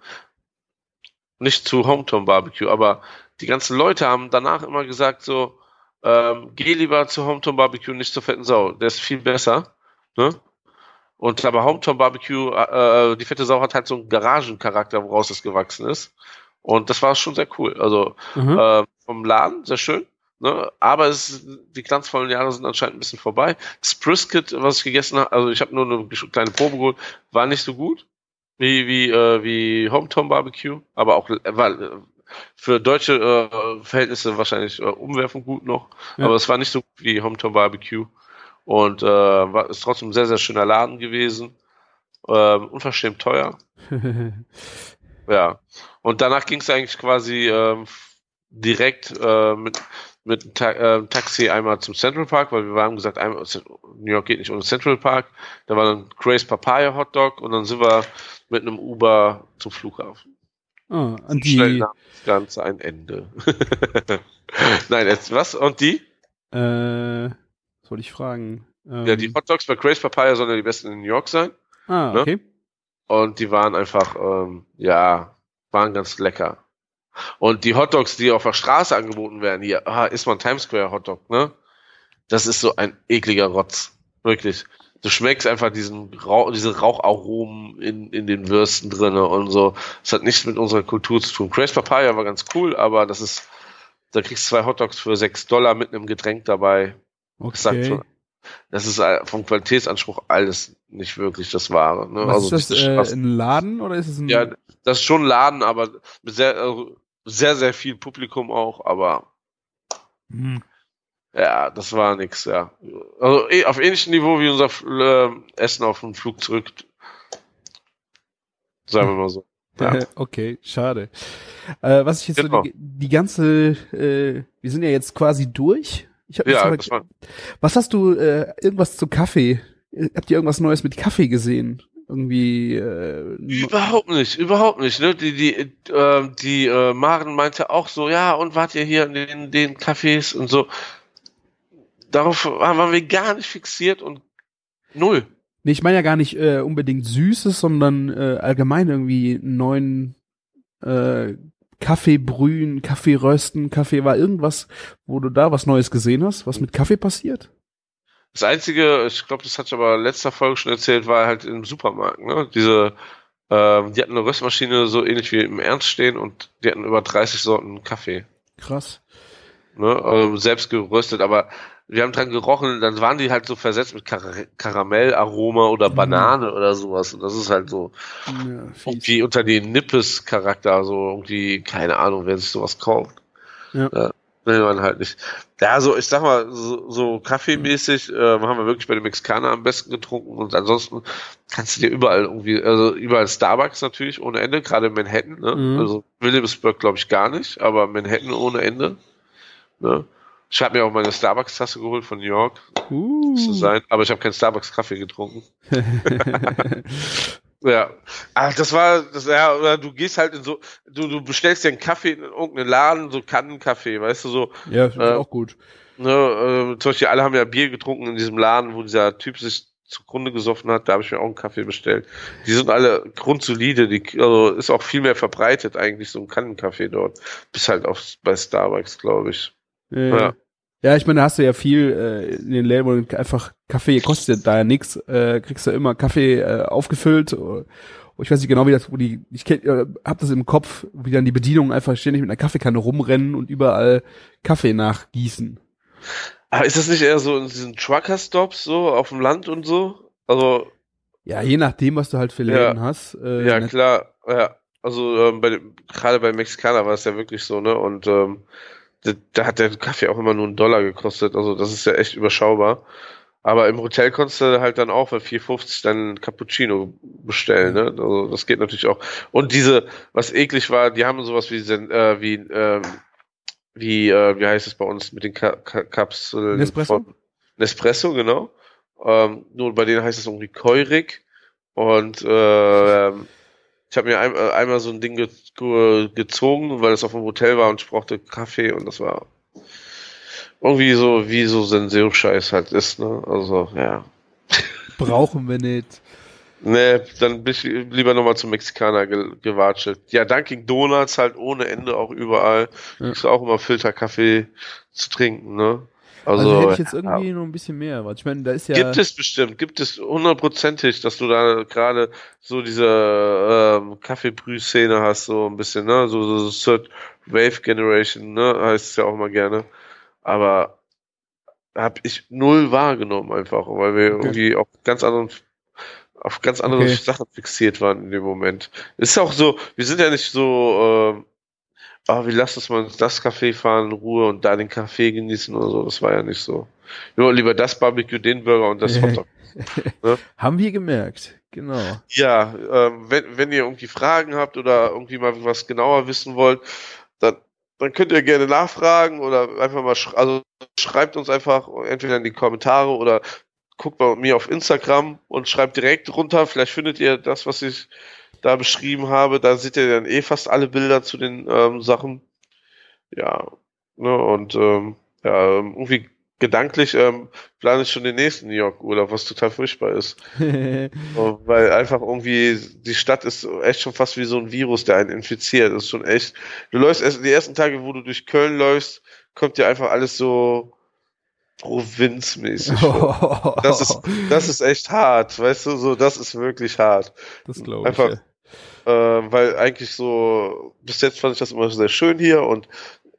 nicht zu Hometown Barbecue, aber die ganzen Leute haben danach immer gesagt so, ähm, geh lieber zu Hometown Barbecue, nicht zur fetten Sau. Der ist viel besser. Ne? Und aber Hometown Barbecue, äh, die fette Sau hat halt so einen Garagencharakter, woraus es gewachsen ist. Und das war schon sehr cool. Also Mhm. äh, vom Laden, sehr schön. Ne? Aber es, die glanzvollen Jahre sind anscheinend ein bisschen vorbei. Das Brisket, was ich gegessen habe, also ich habe nur eine kleine Probe geholt, war nicht so gut wie wie äh, wie Hometown Barbecue, aber auch äh, war äh, für deutsche äh, Verhältnisse wahrscheinlich äh, umwerfend gut noch. Ja. Aber es war nicht so gut wie Hometown Barbecue und äh, war ist trotzdem ein sehr sehr schöner Laden gewesen. Ähm, unverschämt teuer. Ja. Und danach ging es eigentlich quasi ähm, direkt äh, mit, mit einem Ta äh, Taxi einmal zum Central Park, weil wir haben gesagt, einmal, New York geht nicht ohne Central Park. Da war dann Grace Papaya Hot Dog und dann sind wir mit einem Uber zum Flughafen. ah, und Schnell die, nahm das Ganze ein Ende. Nein, jetzt was? Und die? äh, was wollte ich fragen? Ähm, Ja, die Hot Dogs bei Grace Papaya sollen ja die besten in New York sein. ah, ne? okay. Und die waren einfach, ähm, ja, waren ganz lecker. Und die Hotdogs, die auf der Straße angeboten werden, hier, ah, ist man Times Square Hotdog, ne? Das ist so ein ekliger Rotz. Wirklich. Du schmeckst einfach diesen Rauch, diese Raucharomen in, in den Würsten drinne und so. Das hat nichts mit unserer Kultur zu tun. Crash Papaya war ganz cool, aber das ist, da kriegst du zwei Hotdogs für sechs Dollar mit einem Getränk dabei. Das sagt Okay. schon, das ist äh, vom Qualitätsanspruch alles nicht wirklich das Wahre. Ne? Was ist das, äh, ein Laden oder ist es ein... ja, das ist schon ein Laden, aber mit sehr, äh, sehr, sehr viel Publikum auch, aber Hm. ja, das war nix, ja. Also eh, auf ähnlichem Niveau wie unser äh, Essen auf dem Flug zurück. Sagen wir mal so. Ja. okay, schade. Äh, was ich jetzt Genau. so die, die ganze, äh, wir sind ja jetzt quasi durch. Ich hab Ja, das war, was hast du, äh, irgendwas zu Kaffee? Äh, Habt ihr irgendwas Neues mit Kaffee gesehen? Irgendwie, äh, Überhaupt nicht, überhaupt nicht. Ne? Die, die, äh, die äh, Maren meinte auch so, ja, und wart ihr hier in den, den Cafés und so. Darauf waren wir gar nicht fixiert und null. nee, ich meine ja gar nicht äh, unbedingt Süßes, sondern äh, allgemein irgendwie einen neuen äh, Kaffee brühen, Kaffee rösten, Kaffee war irgendwas, wo du da was Neues gesehen hast, was mit Kaffee passiert? Das Einzige, ich glaube, das hatte ich aber letzter Folge schon erzählt, war halt im Supermarkt. Ne? Diese, ähm, die hatten eine Röstmaschine so ähnlich wie im Ernst stehen und die hatten über 30 Sorten Kaffee. Krass. Ne? Ähm, selbst geröstet, aber wir haben dran gerochen, dann waren die halt so versetzt mit Kar Karamellaroma oder Mhm. Banane oder sowas. Und das ist halt so Ja, irgendwie unter den Nippes-Charakter, so irgendwie, keine Ahnung, wer sich sowas kauft. Ja. will man halt nicht. Ja, so, ich sag mal, so, so kaffeemäßig äh, haben wir wirklich bei den Mexikanern am besten getrunken und ansonsten kannst du dir überall irgendwie, also überall Starbucks natürlich ohne Ende, gerade in Manhattan, ne? Mhm. Also Williamsburg glaube ich gar nicht, aber Manhattan ohne Ende. Ne? Ich habe mir auch meine Starbucks-Tasse geholt von New York, Uh. zu sein, aber ich habe keinen Starbucks-Kaffee getrunken. Ja, ach, das war, das, ja, oder du gehst halt in so, du, du bestellst dir einen Kaffee in irgendeinen Laden, so Kannenkaffee, weißt du, so, ja, finde ich Äh, auch gut. ne, äh, zum Beispiel alle haben ja Bier getrunken in diesem Laden, wo dieser Typ sich zugrunde gesoffen hat, da habe ich mir auch einen Kaffee bestellt. Die sind alle grundsolide, die, also ist auch viel mehr verbreitet eigentlich, so ein Kannenkaffee dort, bis halt auch bei Starbucks, glaube ich. Äh, Ja. Ja, ich meine, da hast du ja viel äh, in den du einfach Kaffee kostet da ja nix, äh, kriegst du immer Kaffee äh, aufgefüllt. Äh, ich weiß nicht genau, wie das, wo die, ich kenn, äh, hab das im Kopf, wie dann die Bedienungen einfach ständig mit einer Kaffeekanne rumrennen und überall Kaffee nachgießen. Aber ist das nicht eher so in diesen Trucker-Stops so auf dem Land und so? Also. Ja, je nachdem, was du halt für Läden Ja. hast. Äh, Ja, ne- klar, ja. Also ähm, bei, dem- gerade bei Mexikaner war es ja wirklich so, ne? Und ähm, da, da hat der Kaffee auch immer nur einen Dollar gekostet. Also das ist ja echt überschaubar. Aber im Hotel konntest du halt dann auch für 4,50 dann Cappuccino bestellen, ne? Also das geht natürlich auch. Und diese, was eklig war, die haben sowas wie äh, wie ähm, wie äh, wie heißt es bei uns mit den Ka Ka Kapseln Nespresso? von Nespresso, genau. Ähm, nur bei denen heißt es irgendwie Keurig. Und äh, ähm, ich habe mir ein, äh, einmal so ein Ding ge ge gezogen, weil es auf dem Hotel war und ich brauchte Kaffee und das war irgendwie so, wie so Senseo-Scheiß halt ist, ne? Also, ja. brauchen wir nicht. Nee, dann bin ich lieber nochmal zum Mexikaner ge gewatschelt. Ja, Dunkin' Donuts halt ohne Ende auch überall. Ja. Du auch immer Filterkaffee zu trinken, ne? Also, Also, hätte ich jetzt ja. irgendwie noch ein bisschen mehr. Ich meine, da ist ja. Gibt es bestimmt, gibt es hundertprozentig, dass du da gerade so diese ähm, Kaffeebrüh-Szene hast, so ein bisschen, ne? So, so, so Third Wave Generation, ne? Heißt es ja auch mal gerne. Aber habe ich null wahrgenommen einfach, weil wir Okay. irgendwie auf ganz anderen auf ganz andere Okay. Sachen fixiert waren in dem Moment. Ist auch so, wir sind ja nicht so, ähm, ah, wir lassen uns mal ins das Café fahren in Ruhe und da den Kaffee genießen oder so. Das war ja nicht so. Wollen lieber das Barbecue, den Burger und das Hotdog. Haben wir gemerkt. Genau. Ja, ähm, wenn, wenn ihr irgendwie Fragen habt oder irgendwie mal was genauer wissen wollt, dann, dann könnt ihr gerne nachfragen oder einfach mal, sch also schreibt uns einfach entweder in die Kommentare oder guckt bei mir auf Instagram und schreibt direkt runter. Vielleicht findet ihr das, was ich da beschrieben habe. Da seht ihr dann eh fast alle Bilder zu den ähm, Sachen. Ja, ne, und ähm, ja, ähm, irgendwie gedanklich ähm, plane ich schon den nächsten New York Urlaub, was total furchtbar ist. So, Weil einfach irgendwie, die Stadt ist echt schon fast wie so ein Virus, der einen infiziert. Das ist schon echt. Du läufst erst die ersten Tage, wo du durch Köln läufst, kommt dir einfach alles so provinzmäßig vor. Das ist, das ist echt hart, weißt du, so, das ist wirklich hart. das glaube ich. einfach- ja. Ähm, weil eigentlich so, bis jetzt fand ich das immer sehr schön hier und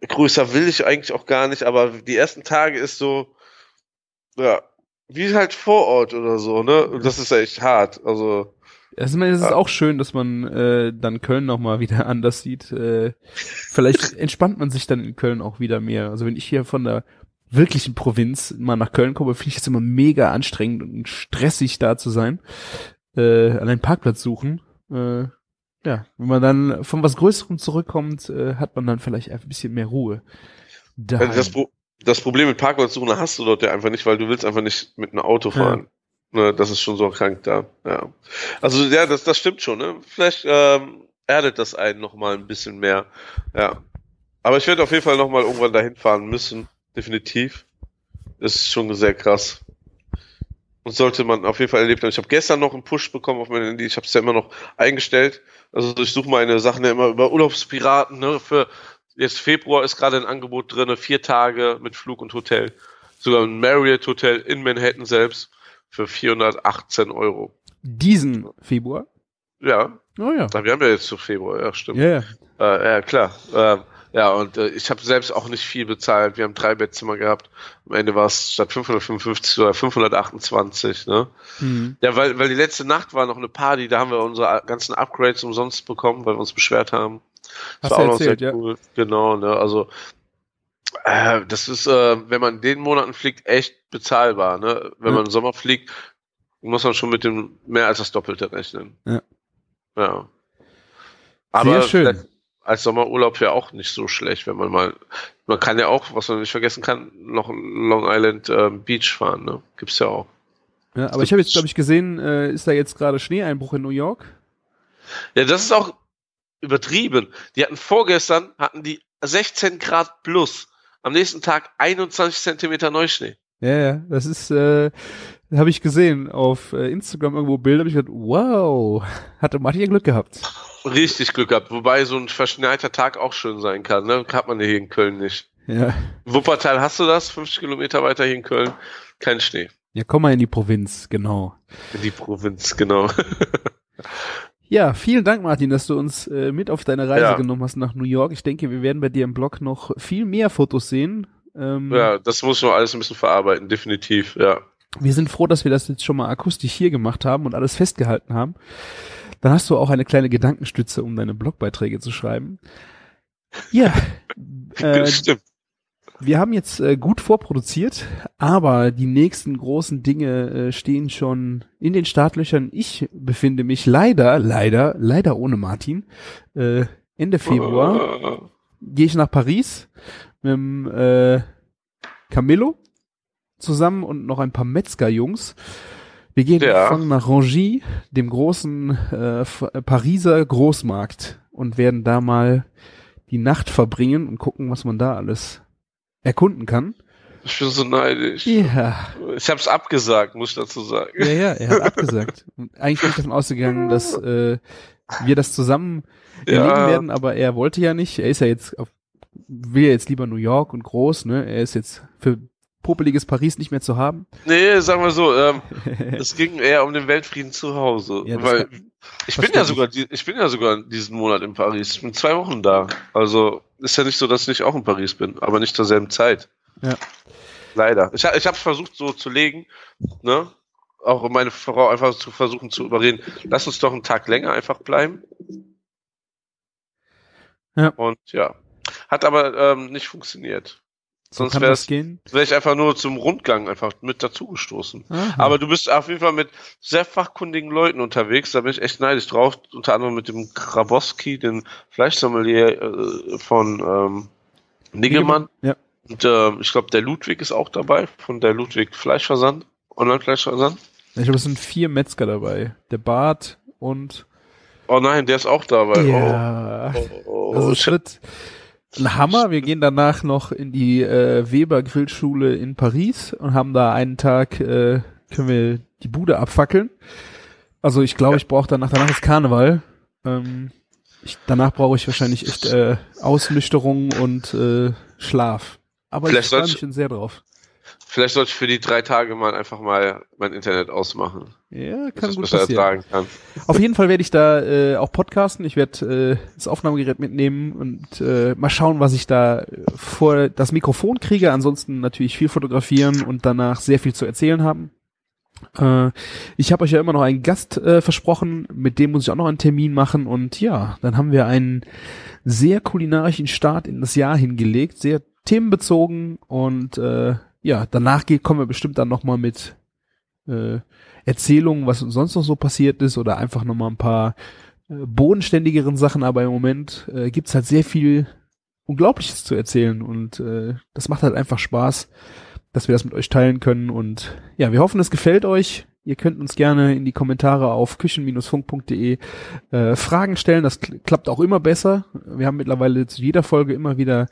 größer will ich eigentlich auch gar nicht, aber die ersten Tage ist so, ja, wie halt vor Ort oder so, ne? Und das ist echt hart. Also, Also, ich meine, es ist auch schön, dass man äh, dann Köln noch mal wieder anders sieht. Äh, vielleicht entspannt man sich dann in Köln auch wieder mehr. Also wenn ich hier von der wirklichen Provinz mal nach Köln komme, finde ich es immer mega anstrengend und stressig da zu sein. Äh, allein Parkplatz suchen. Äh, ja, wenn man dann von was Größerem zurückkommt, äh, hat man dann vielleicht ein bisschen mehr Ruhe. Also das. Pro das Problem mit Parkplatzsuchen hast du dort ja einfach nicht, weil du willst einfach nicht mit einem Auto fahren. Ne, das ist schon so krank da. Ja. Also ja, das, das stimmt schon. Ne? Vielleicht ähm, erdet das einen noch mal ein bisschen mehr. Ja. Aber ich werde auf jeden Fall noch mal irgendwann dahin fahren müssen. Definitiv. Das ist schon sehr krass. Und sollte man auf jeden Fall erlebt haben. Ich habe gestern noch einen Push bekommen auf mein Handy. Ich habe es ja immer noch eingestellt. Also ich suche meine Sachen ja immer über Urlaubspiraten. Ne? Für jetzt Februar ist gerade ein Angebot drinne, vier Tage mit Flug und Hotel. Sogar ein Marriott Hotel in Manhattan selbst für 418 Euro. Diesen Februar? Ja, Oh ja. wir haben ja jetzt zu Februar, ja, stimmt. Ja, ja. Äh, ja, klar. Ähm, ja, und äh, ich habe selbst auch nicht viel bezahlt. Wir haben drei Bettzimmer gehabt. Am Ende war es statt 555 oder 528, ne? Mhm. Ja, weil, weil die letzte Nacht war noch eine Party, da haben wir unsere ganzen Upgrades umsonst bekommen, weil wir uns beschwert haben. Das Hast war auch noch erzählt, sehr ja. cool. Genau, ne? Also äh, das ist, äh, wenn man in den Monaten fliegt, echt bezahlbar, ne? Wenn Ja. man im Sommer fliegt, muss man schon mit dem mehr als das Doppelte rechnen. Ja. Ja. Aber Sehr schön. Als Sommerurlaub ja auch nicht so schlecht, wenn man mal, man kann ja auch, was man nicht vergessen kann, noch Long Island ähm, Beach fahren, ne? Gibt's ja auch. Ja, aber ich habe jetzt, glaube ich, gesehen, äh, ist da jetzt gerade Schneeeinbruch in New York? Ja, das ist auch übertrieben. Die hatten vorgestern, hatten die 16 Grad plus. Am nächsten Tag 21 Zentimeter Neuschnee. Ja, ja, das ist, äh, habe ich gesehen auf äh, Instagram irgendwo Bilder, habe ich gedacht, wow, hatte Martin ja Glück gehabt. Richtig Glück gehabt. Wobei so ein verschneiter Tag auch schön sein kann, ne? Hat man hier in Köln nicht. Ja. Wuppertal hast du das, 50 Kilometer weiter hier in Köln, kein Schnee. Ja, komm mal in die Provinz, genau. In die Provinz, genau. Ja, vielen Dank, Martin, dass du uns äh, mit auf deine Reise Ja. genommen hast nach New York. Ich denke, wir werden bei dir im Blog noch viel mehr Fotos sehen. Ähm, ja, das muss man alles ein bisschen verarbeiten, definitiv, ja. Wir sind froh, dass wir das jetzt schon mal akustisch hier gemacht haben und alles festgehalten haben. Dann hast du auch eine kleine Gedankenstütze, um deine Blogbeiträge zu schreiben. Ja, äh, Stimmt. wir haben jetzt äh, gut vorproduziert, aber die nächsten großen Dinge äh, stehen schon in den Startlöchern. Ich befinde mich leider, leider, leider ohne Martin. Äh, Ende Februar gehe ich nach Paris mit dem äh, Camillo zusammen und noch ein paar Metzger-Jungs. Wir gehen Ja. fangen nach Rangy, dem großen äh, äh, Pariser Großmarkt und werden da mal die Nacht verbringen und gucken, was man da alles erkunden kann. Ich bin so neidisch. Ja, Ich hab's abgesagt, muss ich dazu sagen. ja, ja, er hat abgesagt. Und eigentlich bin ich davon ausgegangen, dass äh, wir das zusammen erleben Ja. werden, aber er wollte ja nicht. Er ist ja jetzt auf, will ja jetzt lieber New York und groß, ne? Er ist jetzt für popeliges Paris nicht mehr zu haben. Nee, sagen wir so, ähm, es ging eher um den Weltfrieden zu Hause. Ja, weil kann- ich bin ja sogar, ich bin ja sogar diesen Monat in Paris. Ich bin zwei Wochen da. Also ist ja nicht so, dass ich nicht auch in Paris bin, aber nicht zur selben Zeit. Ja. Leider. Ich, ich habe es versucht so zu legen, ne? Auch um meine Frau einfach zu versuchen zu überreden, lass uns doch einen Tag länger einfach bleiben. Ja. Und ja. Hat aber ähm, nicht funktioniert. So Sonst wäre wäre ich einfach nur zum Rundgang einfach mit dazugestoßen. Aber du bist auf jeden Fall mit sehr fachkundigen Leuten unterwegs, da bin ich echt neidisch drauf. Unter anderem mit dem Krabowski, dem Fleischsommelier äh, von ähm, Niggelmann. Ja. Und ähm, ich glaube, der Ludwig ist auch dabei, von der Ludwig Fleischversand, Online-Fleischversand. Ich glaube, es sind vier Metzger dabei. Der Bart und Oh nein, der ist auch dabei. ja. Oh, oh, Also oh, es wird ein Hammer. Wir gehen danach noch in die äh, Weber Grillschule in Paris und haben da einen Tag, äh, können wir die Bude abfackeln. Also ich glaube, Ja. ich brauche danach, danach ist Karneval. Ähm, ich, danach brauche ich wahrscheinlich echt äh, Ausnüchterung und äh, Schlaf. Aber Vielleicht ich freue mich schon sehr drauf. Vielleicht sollte ich für die drei Tage mal einfach mal mein Internet ausmachen, Ja, kann ich gut passieren. kann. Auf jeden Fall werde ich da äh, auch podcasten. Ich werde äh, das Aufnahmegerät mitnehmen und äh, mal schauen, was ich da äh, vor das Mikrofon kriege. Ansonsten natürlich viel fotografieren und danach sehr viel zu erzählen haben. Äh, ich habe euch ja immer noch einen Gast äh, versprochen, mit dem muss ich auch noch einen Termin machen und ja, dann haben wir einen sehr kulinarischen Start in das Jahr hingelegt, sehr themenbezogen und äh, ja, danach geht, kommen wir bestimmt dann nochmal mit äh, Erzählungen, was uns sonst noch so passiert ist oder einfach nochmal ein paar äh, bodenständigeren Sachen, aber im Moment äh, gibt's halt sehr viel Unglaubliches zu erzählen und äh, das macht halt einfach Spaß, dass wir das mit euch teilen können und ja, wir hoffen, es gefällt euch. Ihr könnt uns gerne in die Kommentare auf küchen-funk.de äh, Fragen stellen. Das kl klappt auch immer besser. Wir haben mittlerweile zu jeder Folge immer wieder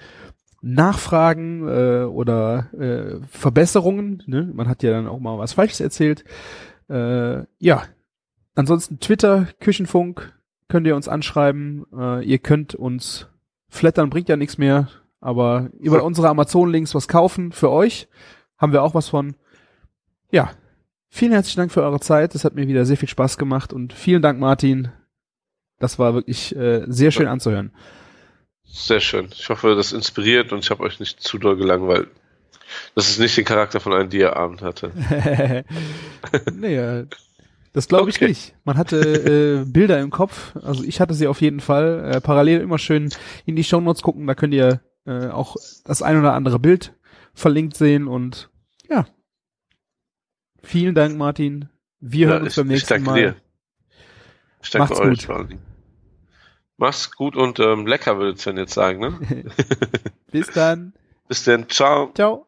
Nachfragen äh, oder äh, Verbesserungen. Ne? Man hat ja dann auch mal was Falsches erzählt. Äh, ja, ansonsten Twitter, Küchenfunk, könnt ihr uns anschreiben. Äh, ihr könnt uns flattern, bringt ja nichts mehr, aber über unsere Amazon-Links was kaufen für euch. Haben wir auch was von. Ja, vielen herzlichen Dank für eure Zeit. Es hat mir wieder sehr viel Spaß gemacht und vielen Dank, Martin. Das war wirklich äh, sehr schön anzuhören. Sehr schön. Ich hoffe, das inspiriert und ich habe euch nicht zu doll gelangweilt. Das ist nicht den Charakter von einem Dia-Abend hatte. naja, das glaube ich Okay. nicht. Man hatte äh, Bilder im Kopf, also ich hatte sie auf jeden Fall. Äh, parallel immer schön in die Shownotes gucken, da könnt ihr äh, auch das ein oder andere Bild verlinkt sehen und ja. Vielen Dank, Martin. Wir hören uns beim nächsten danke Mal. dir. Ich danke Macht's euch gut. vor allen Dingen. Mach's gut und ähm, lecker, würde Sven jetzt sagen. Ne? Bis dann. Bis dann. Ciao. Ciao.